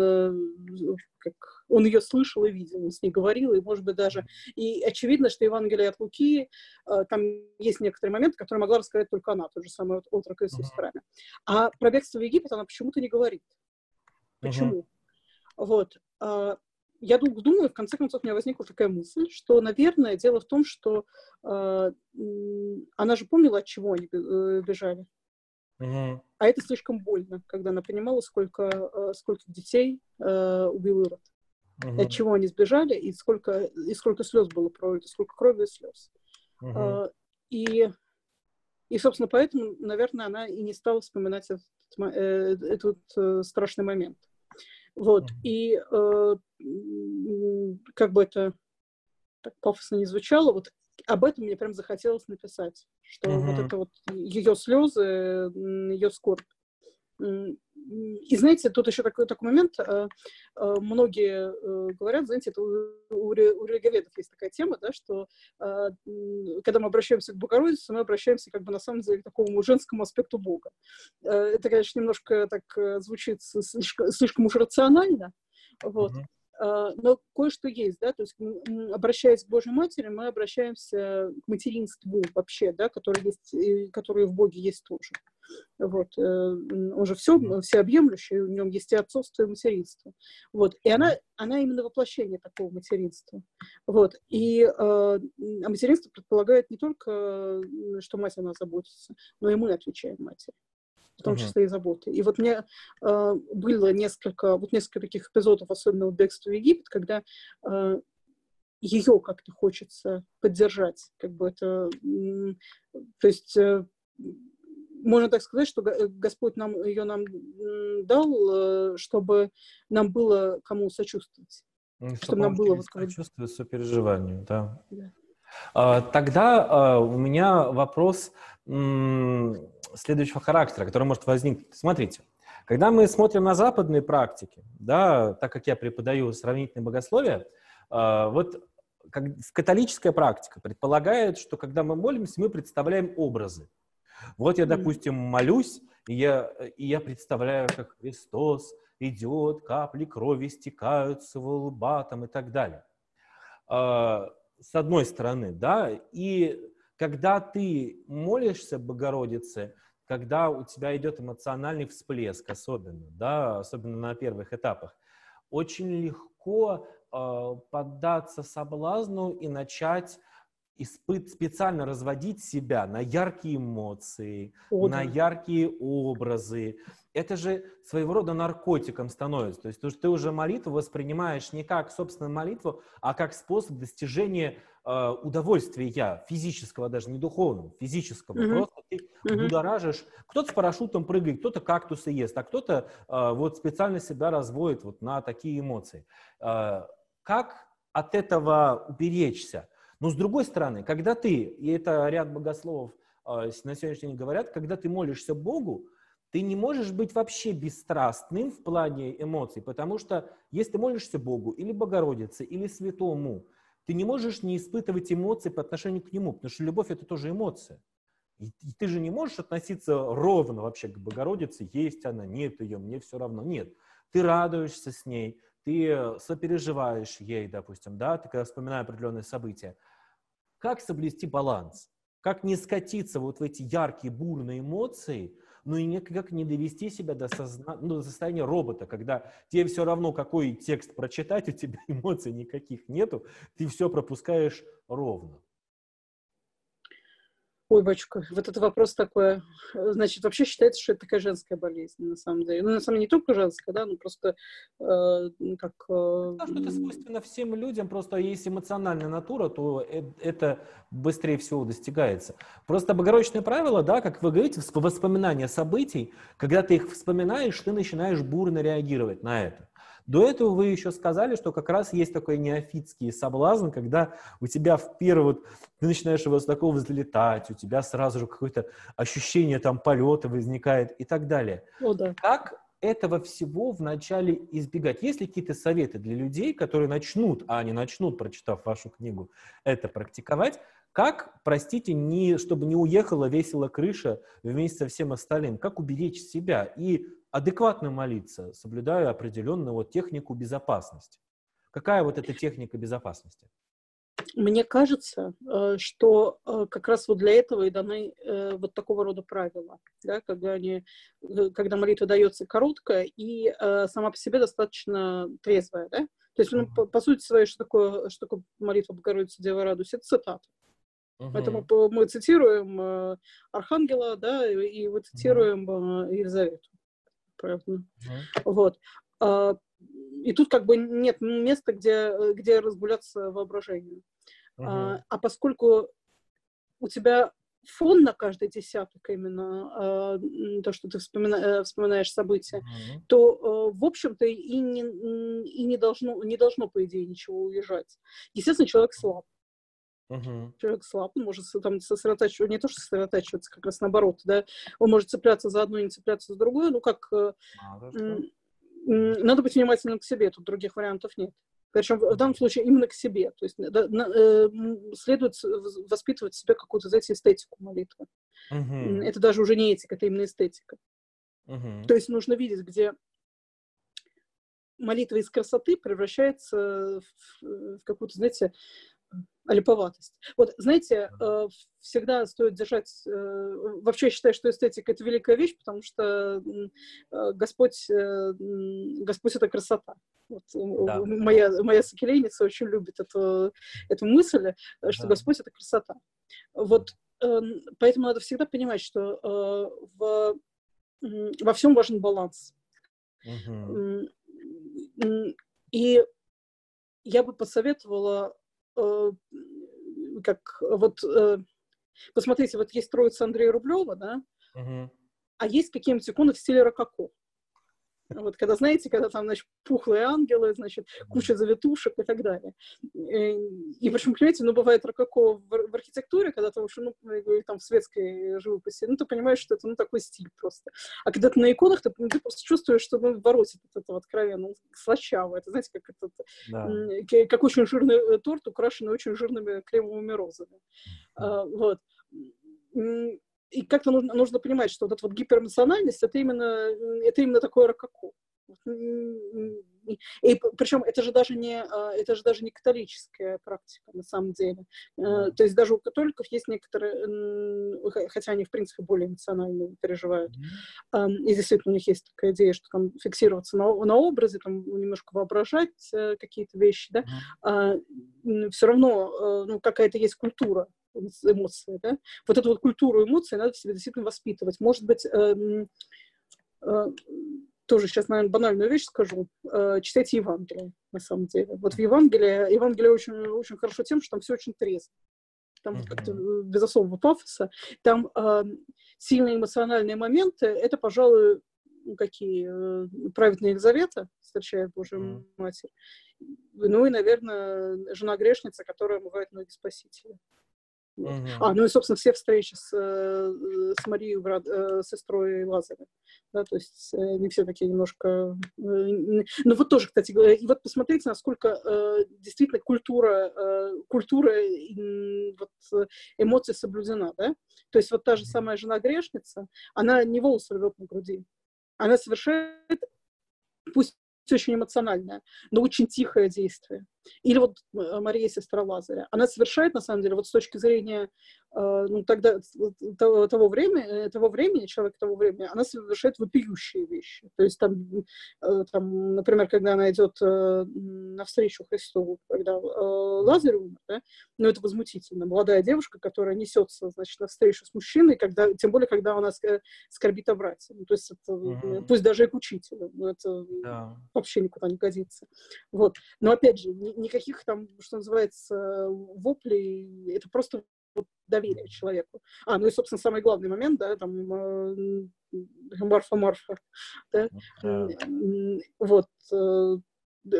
как он ее слышал и видел, он с ней говорил, и, может быть, даже... И очевидно, что Евангелие от Луки, э, там есть некоторые моменты, которые могла рассказать только она, тот же самый вот отрок Иисус в храме. А про бегство в Египет она почему-то не говорит. Почему? Uh-huh. Вот. Э, я думаю, в конце концов, у меня возникла такая мысль, что, наверное, дело в том, что э, она же помнила, от чего они э, бежали. Uh-huh. А это слишком больно, когда она понимала, сколько, э, сколько детей э, убил Ирод угу. от чего они сбежали, и сколько, и сколько слез было пролито, сколько крови и слез. Угу. И, и, собственно, поэтому, наверное, она и не стала вспоминать этот, э, этот э, страшный момент. Вот, угу. и э, как бы это так пафосно не звучало, вот об этом мне прям захотелось написать, что угу. вот это вот ее слезы, ее скорбь. И знаете, тут еще такой, такой момент. Э, э, многие э, говорят, знаете, это у, у религоведов есть такая тема, да, что когда мы обращаемся к Богородице, мы обращаемся как бы на самом деле к такому женскому аспекту Бога. Это, конечно, немножко так звучит слишком, слишком уж рационально, вот. Mm-hmm. Но кое-что есть, да, то есть обращаясь к Божьей Матери, мы обращаемся к материнству вообще, да, которое есть, которое в Боге есть тоже. Вот. Э, он же все, всеобъемлющий, в нем есть и отцовство, и материнство. Вот. И она, она именно воплощение такого материнства. Вот. И э, а материнство предполагает не только, что мать о нас заботится, но и мы отвечаем матери. в том числе и заботы. И вот мне э, было несколько, вот несколько таких эпизодов, особенно в «Бегстве в Египет», когда э, ее как-то хочется поддержать, как бы это, то есть э, можно так сказать, что Господь нам ее нам дал, э, чтобы нам было кому сочувствовать. Чтобы, чтобы нам было вот сочувствовать сопереживанию, да. да. А, тогда а, у меня вопрос следующего характера, который может возникнуть. Смотрите, когда мы смотрим на западные практики, да, так как я преподаю сравнительное богословие, а, вот как, католическая практика предполагает, что когда мы молимся, мы представляем образы. Вот я, допустим, молюсь, и я, и я представляю, как Христос идет, капли крови стекают с его лба там, и так далее. А, с одной стороны, да, и когда ты молишься Богородице, когда у тебя идет эмоциональный всплеск, особенно, да, особенно на первых этапах, очень легко э, поддаться соблазну и начать испыт, специально разводить себя на яркие эмоции, О, на яркие образы. Это же своего рода наркотиком становится. То есть ты уже молитву воспринимаешь не как собственную молитву, а как способ достижения э, удовольствия физического, даже не духовного, физического. Mm-hmm. Просто ты будоражишь. Кто-то с парашютом прыгает, кто-то кактусы ест, а кто-то э, вот специально себя разводит вот на такие эмоции. Э, как от этого уберечься? Но с другой стороны, когда ты, и это ряд богословов э, на сегодняшний день говорят, когда ты молишься Богу, ты не можешь быть вообще бесстрастным в плане эмоций, потому что если ты молишься Богу или Богородице, или Святому, ты не можешь не испытывать эмоции по отношению к Нему, потому что любовь – это тоже эмоция. И ты же не можешь относиться ровно вообще к Богородице, есть она, нет ее, мне все равно. Нет, ты радуешься с ней, ты сопереживаешь ей, допустим, да, ты когда вспоминаешь определенные события. Как соблюсти баланс? Как не скатиться вот в эти яркие, бурные эмоции, но и никак не довести себя до, созна... ну, до состояния робота, когда тебе все равно, какой текст прочитать, у тебя эмоций никаких нету, ты все пропускаешь ровно. Ой, батюшка, вот это вопрос такой. Значит, вообще считается, что это такая женская болезнь, на самом деле. Ну, на самом деле, не только женская, да, ну просто э, как... Э, Потому что это свойственно всем людям, просто если эмоциональная натура, то это быстрее всего достигается. Просто богородичное правило, да, как вы говорите, воспоминания событий, когда ты их вспоминаешь, ты начинаешь бурно реагировать на это. До этого вы еще сказали, что как раз есть такой неофитский соблазн, когда у тебя в первый вот, ты начинаешь его с такого взлетать, у тебя сразу же какое-то ощущение там полета возникает и так далее. О, да. Как этого всего вначале избегать? Есть ли какие-то советы для людей, которые начнут, а они начнут, прочитав вашу книгу, это практиковать? Как, простите, не, чтобы не уехала весело крыша вместе со всем остальным? Как уберечь себя и адекватно молиться, соблюдая определенную вот технику безопасности. Какая вот эта техника безопасности? Мне кажется, э, что э, как раз вот для этого и даны э, вот такого рода правила, да, когда, они, когда молитва дается короткая и сама по себе достаточно трезвая. Да? То есть, ну, по, по сути своей, что такое, что такое молитва Богородицы Дева Радусь? Это цитата. Uh-huh. Поэтому мы цитируем Архангела, да, и мы цитируем uh-huh. Елизавету правда. Mm-hmm. Вот. А, и тут как бы нет места, где, где разгуляться воображению. Mm-hmm. А, а поскольку у тебя фон на каждый десяток именно, э, то, что ты вспомина, э, вспоминаешь события, mm-hmm. то, э, в общем-то, и, не, и не, должно, не должно, по идее, ничего уезжать. Естественно, человек слаб. Uh-huh. Человек слаб, он может там сосредотачиваться, не то, что сосредотачиваться, как раз наоборот, да, он может цепляться за одно и не цепляться за другое, ну, как uh, надо быть внимательным к себе, тут других вариантов нет. Причем в данном случае именно к себе. То есть да, на, э, следует воспитывать в себе какую-то, знаете, эстетику молитвы. Uh-huh. Это даже уже не этика, это именно эстетика. Uh-huh. То есть нужно видеть, где молитва из красоты превращается в, в какую-то, знаете, липоватость. Вот, знаете, э, всегда стоит держать... Э, вообще я считаю, что эстетика — это великая вещь, потому что э, Господь, Господь — это красота. Вот, да. моя, моя сокелейница очень любит эту, эту мысль, что да. Господь — это красота. Вот, поэтому надо всегда понимать, что в во всем важен баланс. Uh-huh. И я бы посоветовала, как вот, э, посмотрите, вот есть троица Андрея Рублева, да, uh-huh. а есть какие-нибудь иконы в стиле рококо. Вот когда, знаете, когда там, значит, пухлые ангелы, значит, куча завитушек и так далее. Э, и причем, понимаете, ну, бывает рококо в, в архитектуре, когда ты уже, ну, там, в светской живописи, ну, ты понимаешь, что это, ну, такой стиль просто. А когда ты на иконах, ты, ты просто чувствуешь, что, ну, воротит от этого откровенно, ну, слащаво. Это, знаете, как этот, да. как очень жирный э, торт, украшенный очень жирными кремовыми розами. А, вот и как-то нужно, нужно понимать, что вот эта вот гиперэмоциональность, это именно, это именно такое рококо. И причем это же даже не а, это же даже не католическая практика на самом деле. Э, то есть даже у католиков есть некоторые, хотя они в принципе более эмоционально переживают. И действительно у них есть такая идея, что там фиксироваться на, на образе, там немножко воображать э, какие-то вещи, да. А, Все равно э, ну, какая-то есть культура эмоции, да? Вот эту вот культуру эмоций надо в себе действительно воспитывать. Может быть, э, э, тоже сейчас, наверное, банальную вещь скажу. Э, читайте Евангелие, на самом деле. Вот в Евангелии, Евангелие очень, очень хорошо тем, что там все очень трезво. Там mm-hmm. как-то э, без особого пафоса. Там э, сильные эмоциональные моменты. Это, пожалуй, ну, какие э, праведная Елизавета встречает Божию mm-hmm. Матерь. Ну и, наверное, жена грешница, которая омывает ноги Спасителя. Uh-huh. А, ну и, собственно, все встречи с, э, с Марией, брат, э, сестрой Лазаря. Да, то есть не э, все такие немножко... Ну вот тоже, кстати говоря, и вот посмотрите, насколько действительно культура, культура вот, эмоций соблюдена, да? То есть вот та же самая жена-грешница, она не волосы рвет на груди, она совершает, пусть очень эмоциональное, но очень тихое действие. Или вот э, Мария, сестра Лазаря. Она совершает, на самом деле, вот с точки зрения э, ну, тогда, того, того, времени, э, того времени, человека того времени, она совершает вопиющие вещи. То есть там, там например, когда она идет навстречу Христу, когда Лазарь умер, да, ну, это возмутительно. Молодая девушка, которая несется, значит, навстречу с мужчиной, когда, тем более, когда она скорбит о брате. Ну, то есть это, mm-hmm. пусть даже и к учителю, но это yeah. вообще никуда не годится. Вот. Но опять же, никаких там, что называется, воплей, это просто доверие человеку. А, ну и, собственно, самый главный момент, да, там Марфа-Марфа, да, вот, э,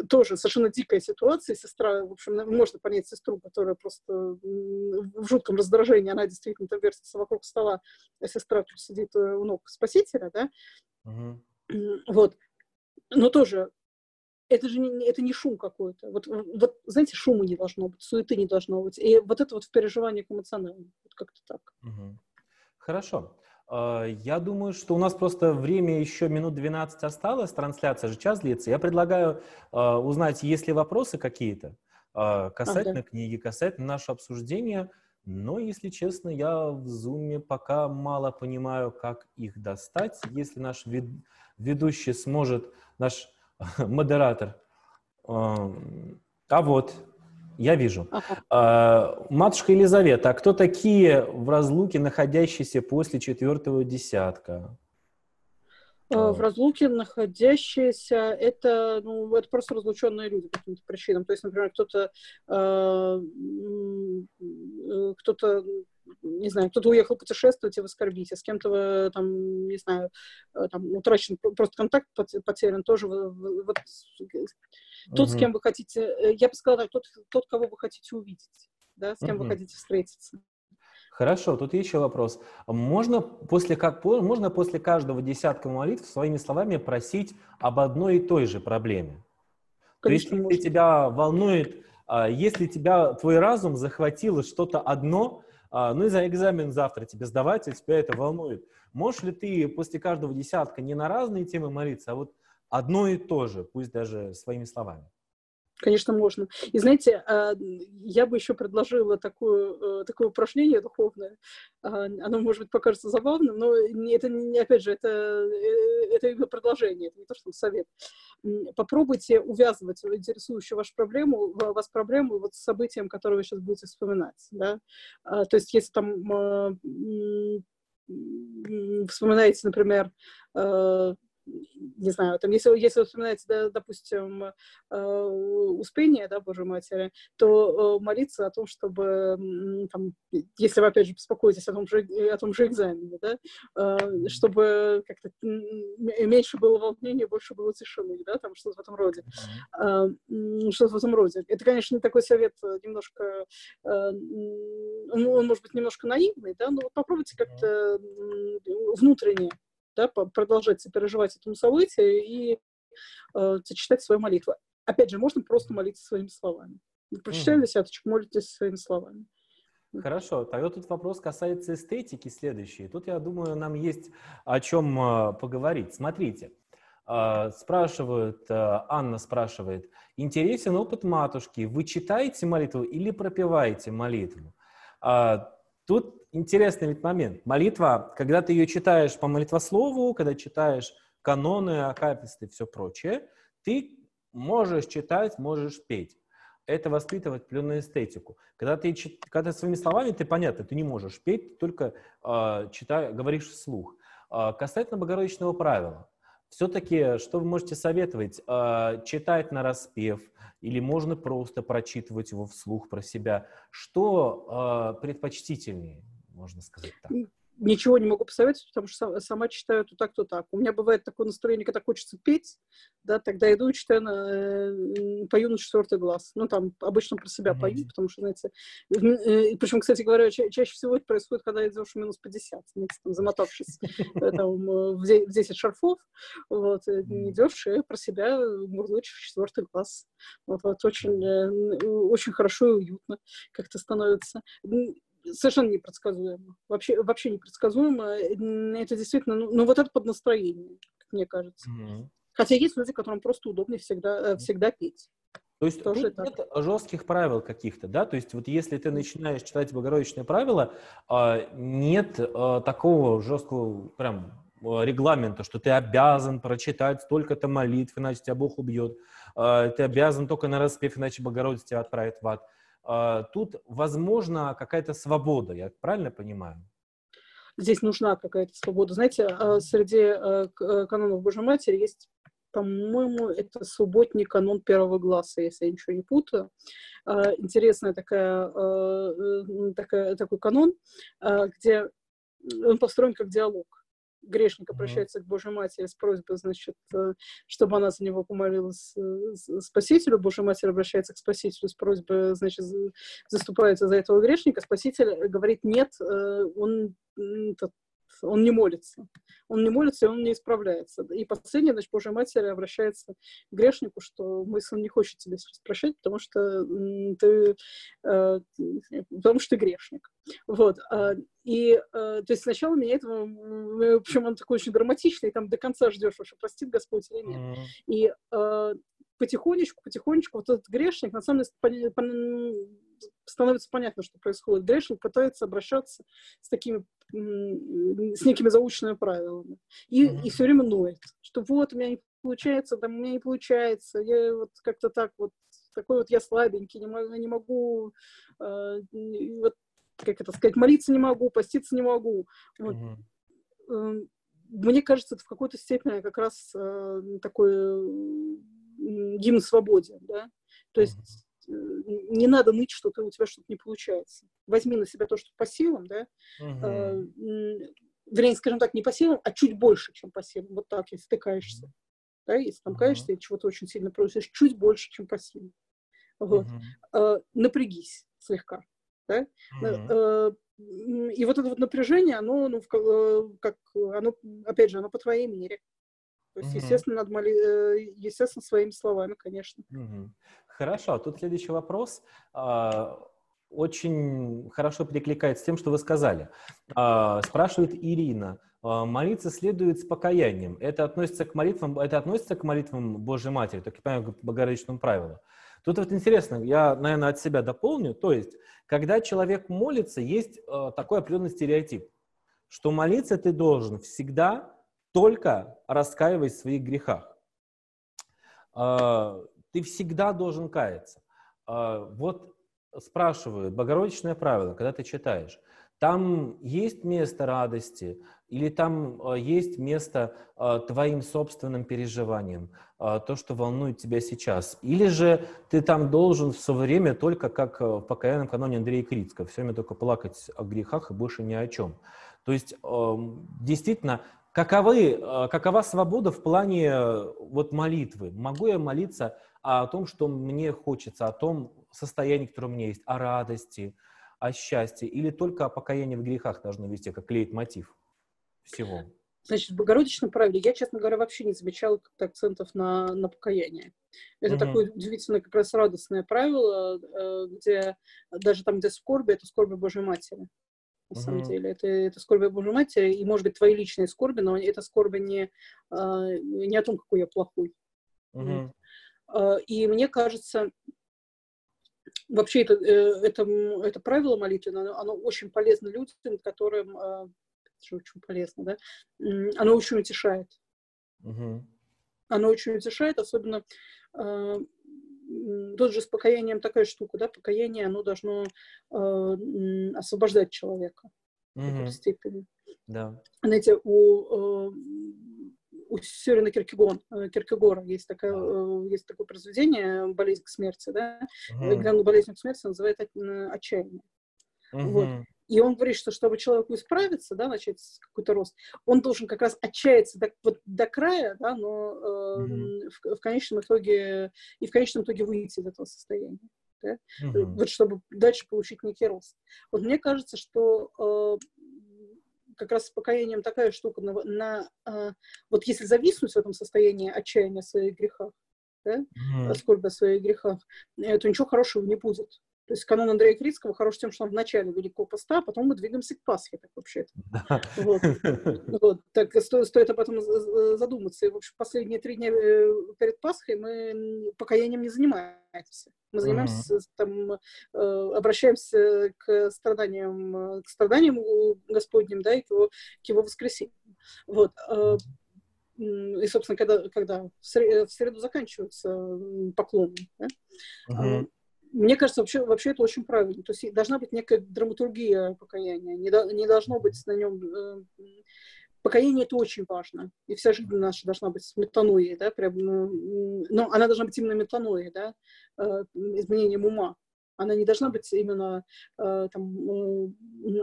тоже совершенно дикая ситуация. Сестра, в общем, можно понять сестру, которая просто в жутком раздражении, она действительно там вертится вокруг стола, а сестра тут сидит э, у ног спасителя, да. Uh-huh. Вот. Но тоже это же не, это не шум какой-то. Вот, вот, знаете, шума не должно быть, суеты не должно быть. И вот это вот в переживаниях эмоциональных. Вот как-то так. Угу. Хорошо. А, я думаю, что у нас просто время еще минут 12 осталось, трансляция же час длится. Я предлагаю э, узнать, есть ли вопросы какие-то э, касательно ага. книги, касательно нашего обсуждения. Но, если честно, я в Zoom пока мало понимаю, как их достать. Если наш вед... ведущий сможет, наш модератор. А вот, я вижу. Ага. А, матушка Елизавета, а кто такие в разлуке, находящиеся после четвертого десятка? А, в разлуке находящиеся, это, ну, это просто разлученные люди по каким-то причинам. То есть, например, кто-то, э, кто-то не знаю, кто-то уехал путешествовать, и вы скорбите, с кем-то вы, там, не знаю, э, там, утрачен просто контакт потерян, тоже вы, вот, тот, угу. с кем вы хотите, э, я бы сказала так, тот, тот, кого вы хотите увидеть, да, с кем угу. вы хотите встретиться. Хорошо, тут еще вопрос. Можно после, как, можно после каждого десятка молитв своими словами просить об одной и той же проблеме? Конечно, То есть, если тебя волнует, а, если тебя твой разум захватило что-то одно, ну и за экзамен завтра тебе сдавать, и тебя это волнует. Можешь ли ты после каждого десятка не на разные темы молиться, а вот одно и то же, пусть даже своими словами? Конечно, можно. И знаете, а, я бы еще предложила такое, э, такое упражнение духовное. А, оно, может быть, покажется забавным, но это, опять же, это, э, это именно предложение, это не то, что совет. Попробуйте увязывать интересующую вашу проблему, вас проблему вот с событием, которое вы сейчас будете вспоминать. Да? А, то есть, если там вспоминаете, например, не знаю, там, если, если вы вспоминаете, да, допустим, э, Успение, да, Божьей Матери, то э, молиться о том, чтобы, там, если вы, опять же, беспокоитесь о том же, о том же экзамене, да, э, чтобы как-то меньше было волнения, больше было тишины, да, там что-то в этом роде. Э, что-то в этом роде. Это, конечно, такой совет немножко, э, он, он может быть немножко наивный, да, но попробуйте как-то внутренне да, продолжать сопереживать этому событию и э, зачитать свою молитву. Опять же, можно просто молиться своими словами. Прочитали десяточку, молитесь своими словами. Хорошо, тогда тут вопрос касается эстетики следующий. Тут, я думаю, нам есть о чем э, поговорить. Смотрите, э, спрашивают, э, Анна спрашивает, интересен опыт матушки, вы читаете молитву или пропиваете молитву? А, тут интересный ведь момент. Молитва, когда ты ее читаешь по молитвослову, когда читаешь каноны, акафисты и все прочее, ты можешь читать, можешь петь. Это воспитывает определенную эстетику. Когда ты, когда своими словами, ты понятно, ты не можешь петь, ты только э, читай, говоришь вслух. Э, касательно богородичного правила, все-таки, что вы можете советовать? Э, читать на распев или можно просто прочитывать его вслух про себя? Что э, предпочтительнее? Можно сказать так? Ничего не могу посоветовать, потому что сама читаю то так, то так. У меня бывает такое настроение, когда хочется петь, да, тогда иду и читаю, на, э, пою на четвертый глаз. Ну, там обычно про себя mm-hmm. пою, потому что, знаете, э, причем, кстати говоря, ча- чаще всего это происходит, когда идешь минус 50, знаете, там, замотавшись э, там, в 10 шарфов, вот, идешь и про себя мурлычешь четвертый глаз. Вот, вот, очень, очень хорошо и уютно как-то становится совершенно непредсказуемо. Вообще, вообще непредсказуемо. Это действительно, ну, ну вот это под настроение, как мне кажется. Mm-hmm. Хотя есть люди, которым просто удобнее всегда, э, всегда петь. То есть Тоже тут так. нет жестких правил каких-то, да? То есть вот если ты начинаешь читать богородичные правила, а, нет а, такого жесткого прям а, регламента, что ты обязан прочитать столько-то молитв, иначе тебя Бог убьет. Ты обязан только на распев, иначе Богородица тебя отправит в ад. А, тут возможно какая-то свобода, я правильно понимаю? Здесь нужна какая-то свобода. Знаете, а, среди а, канонов Божьей Матери есть по-моему, это субботний канон первого глаза, если я ничего не путаю. Интересная такая, э, такая, такой канон, где он построен как диалог грешник обращается к Божьей Матери с просьбой, значит, э, чтобы она за него помолилась э, Спасителю. Божья Матерь обращается к Спасителю с просьбой, значит, заступается за этого грешника. Спаситель говорит, нет, э, он он не молится. Он не молится, и он не исправляется. И последнее, значит, Божья Матерь обращается к грешнику, что мой сын не хочет тебя прощать, потому что ты, э, потому что ты грешник. Вот. А, и, э, то есть сначала меня этого, в общем, он такой очень драматичный, там до конца ждешь, что простит Господь или нет. И э, потихонечку, потихонечку вот этот грешник, на самом деле, становится понятно, что происходит. Грешник пытается обращаться с такими с некими заученными правилами. И, mm-hmm. и все время ноет, что вот у меня не получается, там у меня не получается, я вот как-то так вот, такой вот я слабенький, не могу, не могу э, вот, как это сказать, молиться не могу, поститься не могу. Вот. Mm-hmm. Мне кажется, это в какой-то степени как раз э, такой э, гимн свободе, да, то есть не надо ныть, что ты, у тебя что-то не получается. Возьми на себя то, что по силам, да, угу. э, вернее, скажем так, не по силам, а чуть больше, чем по силам. Вот так, если ты каешься. Да, если там каешься и чего-то очень сильно просишь, чуть больше, чем по силам. Вот. Угу. Э, напрягись слегка. Да? Угу. и вот это вот напряжение, оно, ну, э, как, оно, опять же, оно по твоей мере. То есть, угу. естественно, надо моли... Э, естественно, своими словами, конечно. Угу. Хорошо, тут следующий вопрос а, очень хорошо перекликается с тем, что вы сказали. А, спрашивает Ирина. А, молиться следует с покаянием. Это относится к молитвам, это относится к молитвам Божьей Матери, так я понимаю, к богородичному правилу. Тут вот интересно, я, наверное, от себя дополню. То есть, когда человек молится, есть такой определенный стереотип, что молиться ты должен всегда только раскаиваясь в своих грехах ты всегда должен каяться. А, вот спрашивают, богородичное правило, когда ты читаешь, там есть место радости или там э, есть место э, твоим собственным переживаниям, то, что волнует тебя сейчас? Или же ты там должен все время только, как в покаянном каноне Андрея Крицкого, все время только плакать о грехах и больше ни о чем? То есть, действительно, каковы, какова свобода в плане вот молитвы? Могу я молиться о том, что мне хочется, о том состоянии, которое у меня есть, о радости, о счастье, или только о покаянии в грехах должно вести, как клеит мотив всего? Значит, в Богородичном правиле я, честно говоря, вообще не замечала как-то акцентов на, на покаяние. Это угу. такое удивительное, как раз радостное правило, э, где даже там, где скорби, это скорби Божьей Матери. На угу. самом деле, это, это скорби Божьей Матери, и, может быть, твои личные скорби, но это скорби не, а, не о том, какой я плохой. Угу. И мне кажется, вообще это, э, это, это правило молитвы, оно, оно очень полезно людям, которым что очень полезно, да, оно очень утешает. Угу. Оно очень утешает, особенно э, тут же с покаянием такая штука, да, покаяние, оно должно э, освобождать человека угу. в какой-то степени. Да. Знаете, у, э, у Сёрена Киркегон, э, Киркегора есть, такая, э, есть такое произведение «Болезнь к смерти», да, главную болезнь к смерти называет «Отчаяние». Угу. Вот. И он говорит, что чтобы человеку исправиться, да, начать какой-то рост, он должен как раз отчаяться до, вот, до края, да, но э, mm-hmm. в, в конечном итоге и в конечном итоге выйти из этого состояния. Да? Mm-hmm. Вот чтобы дальше получить некий рост. Вот мне кажется, что э, как раз с покаянием такая штука на, на э, вот если зависнуть в этом состоянии отчаяния в своих грехах, да, mm-hmm. скорби о своих грехах, э, то ничего хорошего не будет. То есть канон Андрея Критского хорош тем, что он в начале Великого Поста, а потом мы двигаемся к Пасхе, так вообще-то. Да. Вот. вот. Так стоит, стоит об этом задуматься. И, в общем, последние три дня э, перед Пасхой мы покаянием не занимаемся. Мы занимаемся, mm-hmm. там, э, обращаемся к страданиям, к страданиям Господним, да, и к его, к его воскресению. Вот. Э, и, собственно, когда, когда в среду заканчиваются поклоны, да? uh-huh мне кажется, вообще, вообще это очень правильно. То есть должна быть некая драматургия покаяния. Не, до, не должно быть на нем... Э, покаяние — это очень важно. И вся жизнь наша должна быть метаноией, да, прям, ну, но она должна быть именно метаноией, да, э, изменением ума. Она не должна быть именно э, там, э,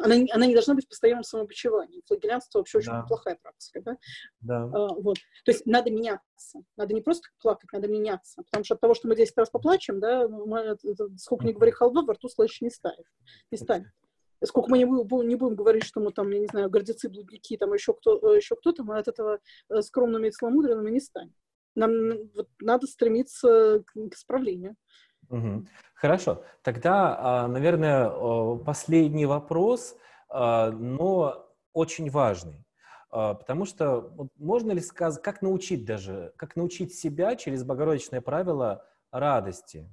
она, она не должна быть постоянным самобичеванием. Флагелянство вообще очень да. плохая практика, да? Да. Э, вот. То есть надо меняться. Надо не просто плакать, надо меняться. Потому что от того, что мы 10 раз поплачем, да, мы, сколько ни говори халва, во рту слышь не ставит. Не станет. Сколько мы не будем, не будем говорить, что мы там, я не знаю, гордецы, блудники, там еще, кто, еще кто-то, мы от этого э, скромными и целомудренными не станем. Нам вот, надо стремиться к, к исправлению. Угу. Хорошо. Тогда, а, наверное, последний вопрос, а, но очень важный. А, потому что можно ли сказать, как научить даже, как научить себя через богородичное правило радости?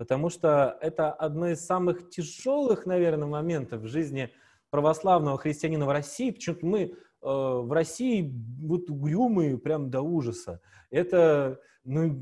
Потому что это одно из самых тяжелых, наверное, моментов в жизни православного христианина в России. Почему-то мы в России вот угрюмые прям до ужаса. Это ну,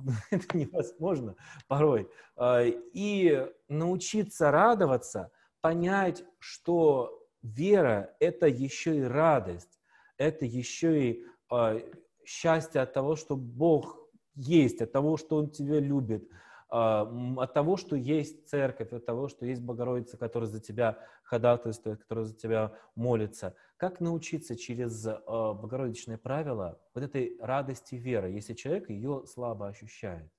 это невозможно порой. А, и научиться радоваться, понять, что вера — это еще и радость, это еще и а, счастье от того, что Бог есть, от того, что Он тебя любит, от того, что есть церковь, от того, что есть Богородица, которая за тебя ходатайствует, которая за тебя молится. Как научиться через э, богородичное правило вот этой радости веры, если человек ее слабо ощущает?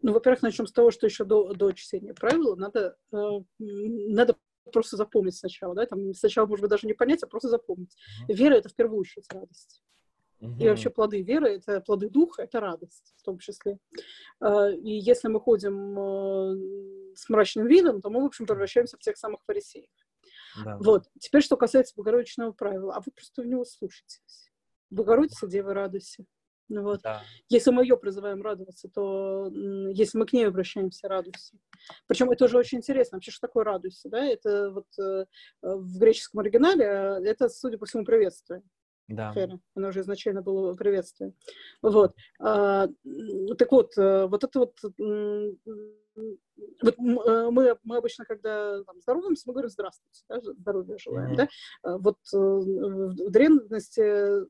Ну, во-первых, начнем с того, что еще до, до чтения правила надо, э, надо просто запомнить сначала, да, там сначала, может быть, даже не понять, а просто запомнить. Uh-huh. Вера — это в первую очередь радость. Uh-huh. И вообще плоды веры — это плоды духа, это радость в том числе. Э, и если мы ходим э, с мрачным видом, то мы, в общем, превращаемся в тех самых фарисеев. Да. Вот. Теперь, что касается Богородичного правила. А вы просто в него слушаетесь. Богородица, Дева, радуйся. Ну, вот. Да. Если мы ее призываем радоваться, то если мы к ней обращаемся, радуйся. Причем это уже очень интересно. Вообще, что такое радуйся? Да? Это вот э, в греческом оригинале, э, это, судя по всему, приветствие. Да. Оно уже изначально было приветствие. Вот. А, так вот, э, вот это вот... Вот э, мы, мы обычно, когда там, здороваемся, мы говорим «здравствуйте», да, здоровья желаем, mm-hmm. да? А вот э, в древности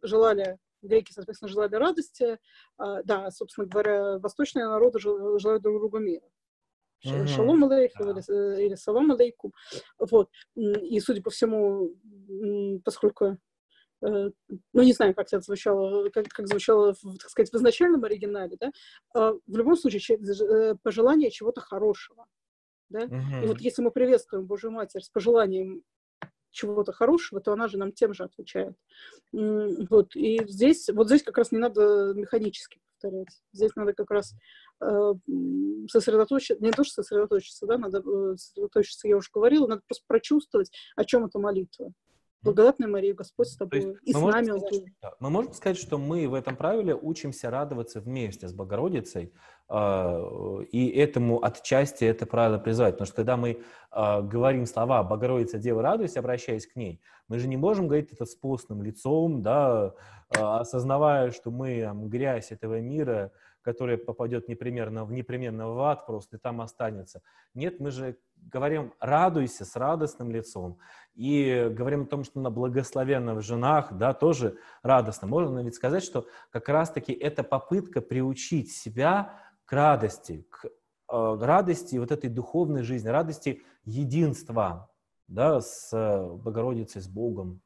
желали греки, соответственно, желали радости, а, да, собственно говоря, восточные народы желают друг другу мира. Mm-hmm. Шалом алейхум да. или, или салам алейкум. Вот. И, судя по всему, поскольку ну, не знаю, как это звучало, как, как звучало, так сказать, в изначальном оригинале, да, а, в любом случае, э, пожелание чего-то хорошего, да, угу. и вот если мы приветствуем Божью Матерь с пожеланием чего-то хорошего, то она же нам тем же отвечает. Вот, и здесь, вот здесь как раз не надо механически повторять, здесь надо как раз э, сосредоточиться, не то, что сосредоточиться, да, надо сосредоточиться, я уже говорила, надо просто прочувствовать, о чем эта молитва. Благодатная Мария, Господь с тобой. И с нами сказать, что, Мы можем сказать, что мы в этом правиле учимся радоваться вместе с Богородицей, э, и этому отчасти это правило призывать. Потому что когда мы э, говорим слова «Богородица, Дева, радуйся», обращаясь к ней, мы же не можем говорить это с постным лицом, да, э, осознавая, что мы там, грязь этого мира, которая попадет непременно, в непременно в ад просто и там останется. Нет, мы же говорим «радуйся» с радостным лицом. И говорим о том, что на благословенных женах, да, тоже радостно. Можно ведь сказать, что как раз-таки это попытка приучить себя к радости, к э, радости вот этой духовной жизни, радости единства, да, с Богородицей, с Богом.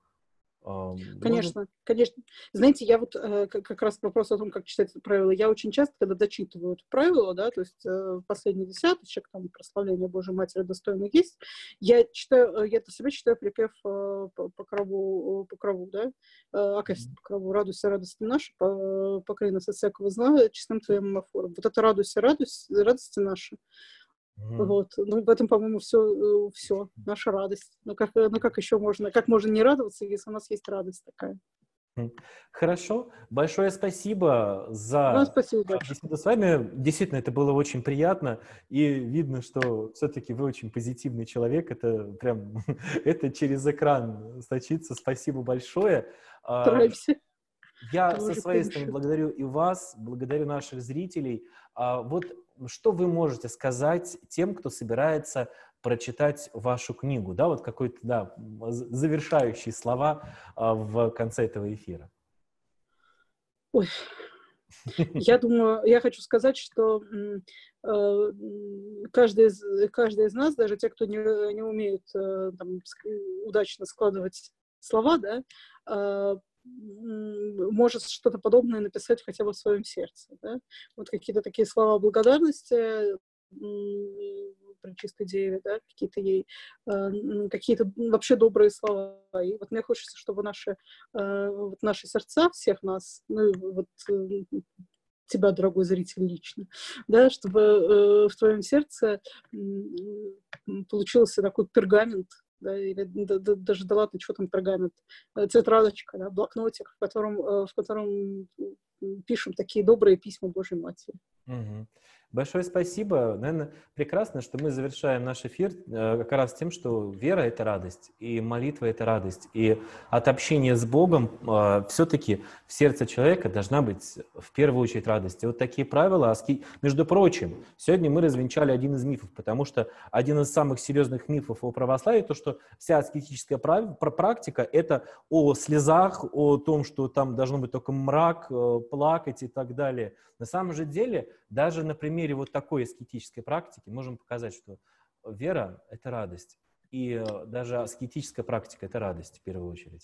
Конечно, Можно... конечно. Знаете, я вот э, как раз вопрос о том, как читать это правило, я очень часто, когда дочитываю это правило, да, то есть э, последний десяточек, там, прославление Божьей Матери достойно есть, я читаю, э, я для себя читаю припев по, по крову, по крову, да, Акафист по крову, радуйся, радости наши, по, покрой нас от всякого зла, честным твоим амофором. Вот это радуйся, радуйся, радости наши. Mm. Вот. Ну, в этом, по-моему, все, э, все, наша радость. Ну как, э, ну, как еще можно, как можно не радоваться, если у нас есть радость такая? Хорошо. Большое спасибо за ну, спасибо беседу с вами. Действительно, это было очень приятно. И видно, что все-таки вы очень позитивный человек. Это прям, это через экран сточится. Спасибо большое. А, Стараемся. Я Тоже со своей стороны благодарю и вас, благодарю наших зрителей. А, вот что вы можете сказать тем, кто собирается прочитать вашу книгу, да, вот какой-то, да, завершающие слова а, в конце этого эфира? Ой, я думаю, я хочу сказать, что э, каждый из, каждый из нас, даже те, кто не, не умеет э, там, удачно складывать слова, да, э, может что-то подобное написать хотя бы в своем сердце. Да? Вот какие-то такие слова благодарности при чистой деве, да, какие-то ей, э, какие-то вообще добрые слова. И вот мне хочется, чтобы наши, э, вот наши сердца всех нас, ну, вот э, тебя, дорогой зритель, лично, да, чтобы э, в твоем сердце получился такой пергамент, да, или да, да, даже да ладно, что там пергамент, э, тетрадочка, да, блокнотик, в котором, э, в котором пишем такие добрые письма Божьей Матери. Угу. Большое спасибо. Наверное, прекрасно, что мы завершаем наш эфир э, как раз тем, что вера — это радость, и молитва — это радость. И от общения с Богом э, все-таки в сердце человека должна быть в первую очередь радость. И вот такие правила, между прочим, сегодня мы развенчали один из мифов, потому что один из самых серьезных мифов о православии — то, что вся аскетическая практика — это о слезах, о том, что там должно быть только мрак, э, плакать и так далее. На самом же деле, даже на примере вот такой аскетической практики можем показать, что вера — это радость. И э, даже аскетическая практика — это радость в первую очередь.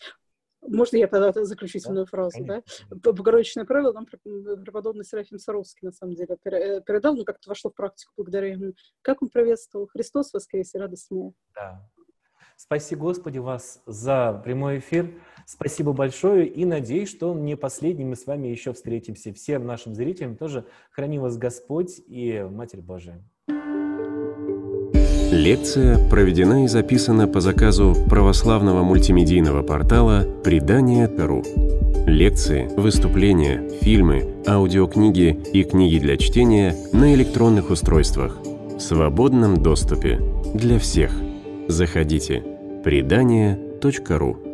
Можно я тогда заключительную да? фразу, Конечно. да? Богородичное правило нам преподобный Серафим Саровский, на самом деле, э, передал, но как-то вошло в практику благодаря ему. Как он приветствовал? Христос воскресе, радость моя. Да. Спаси Господи вас за прямой эфир. Спасибо большое и надеюсь, что не последний мы с вами еще встретимся. Всем нашим зрителям тоже храни вас Господь и Матерь Божия. Лекция проведена и записана по заказу православного мультимедийного портала «Предание.ру». Лекции, выступления, фильмы, аудиокниги и книги для чтения на электронных устройствах в свободном доступе для всех. Заходите. Предание.ру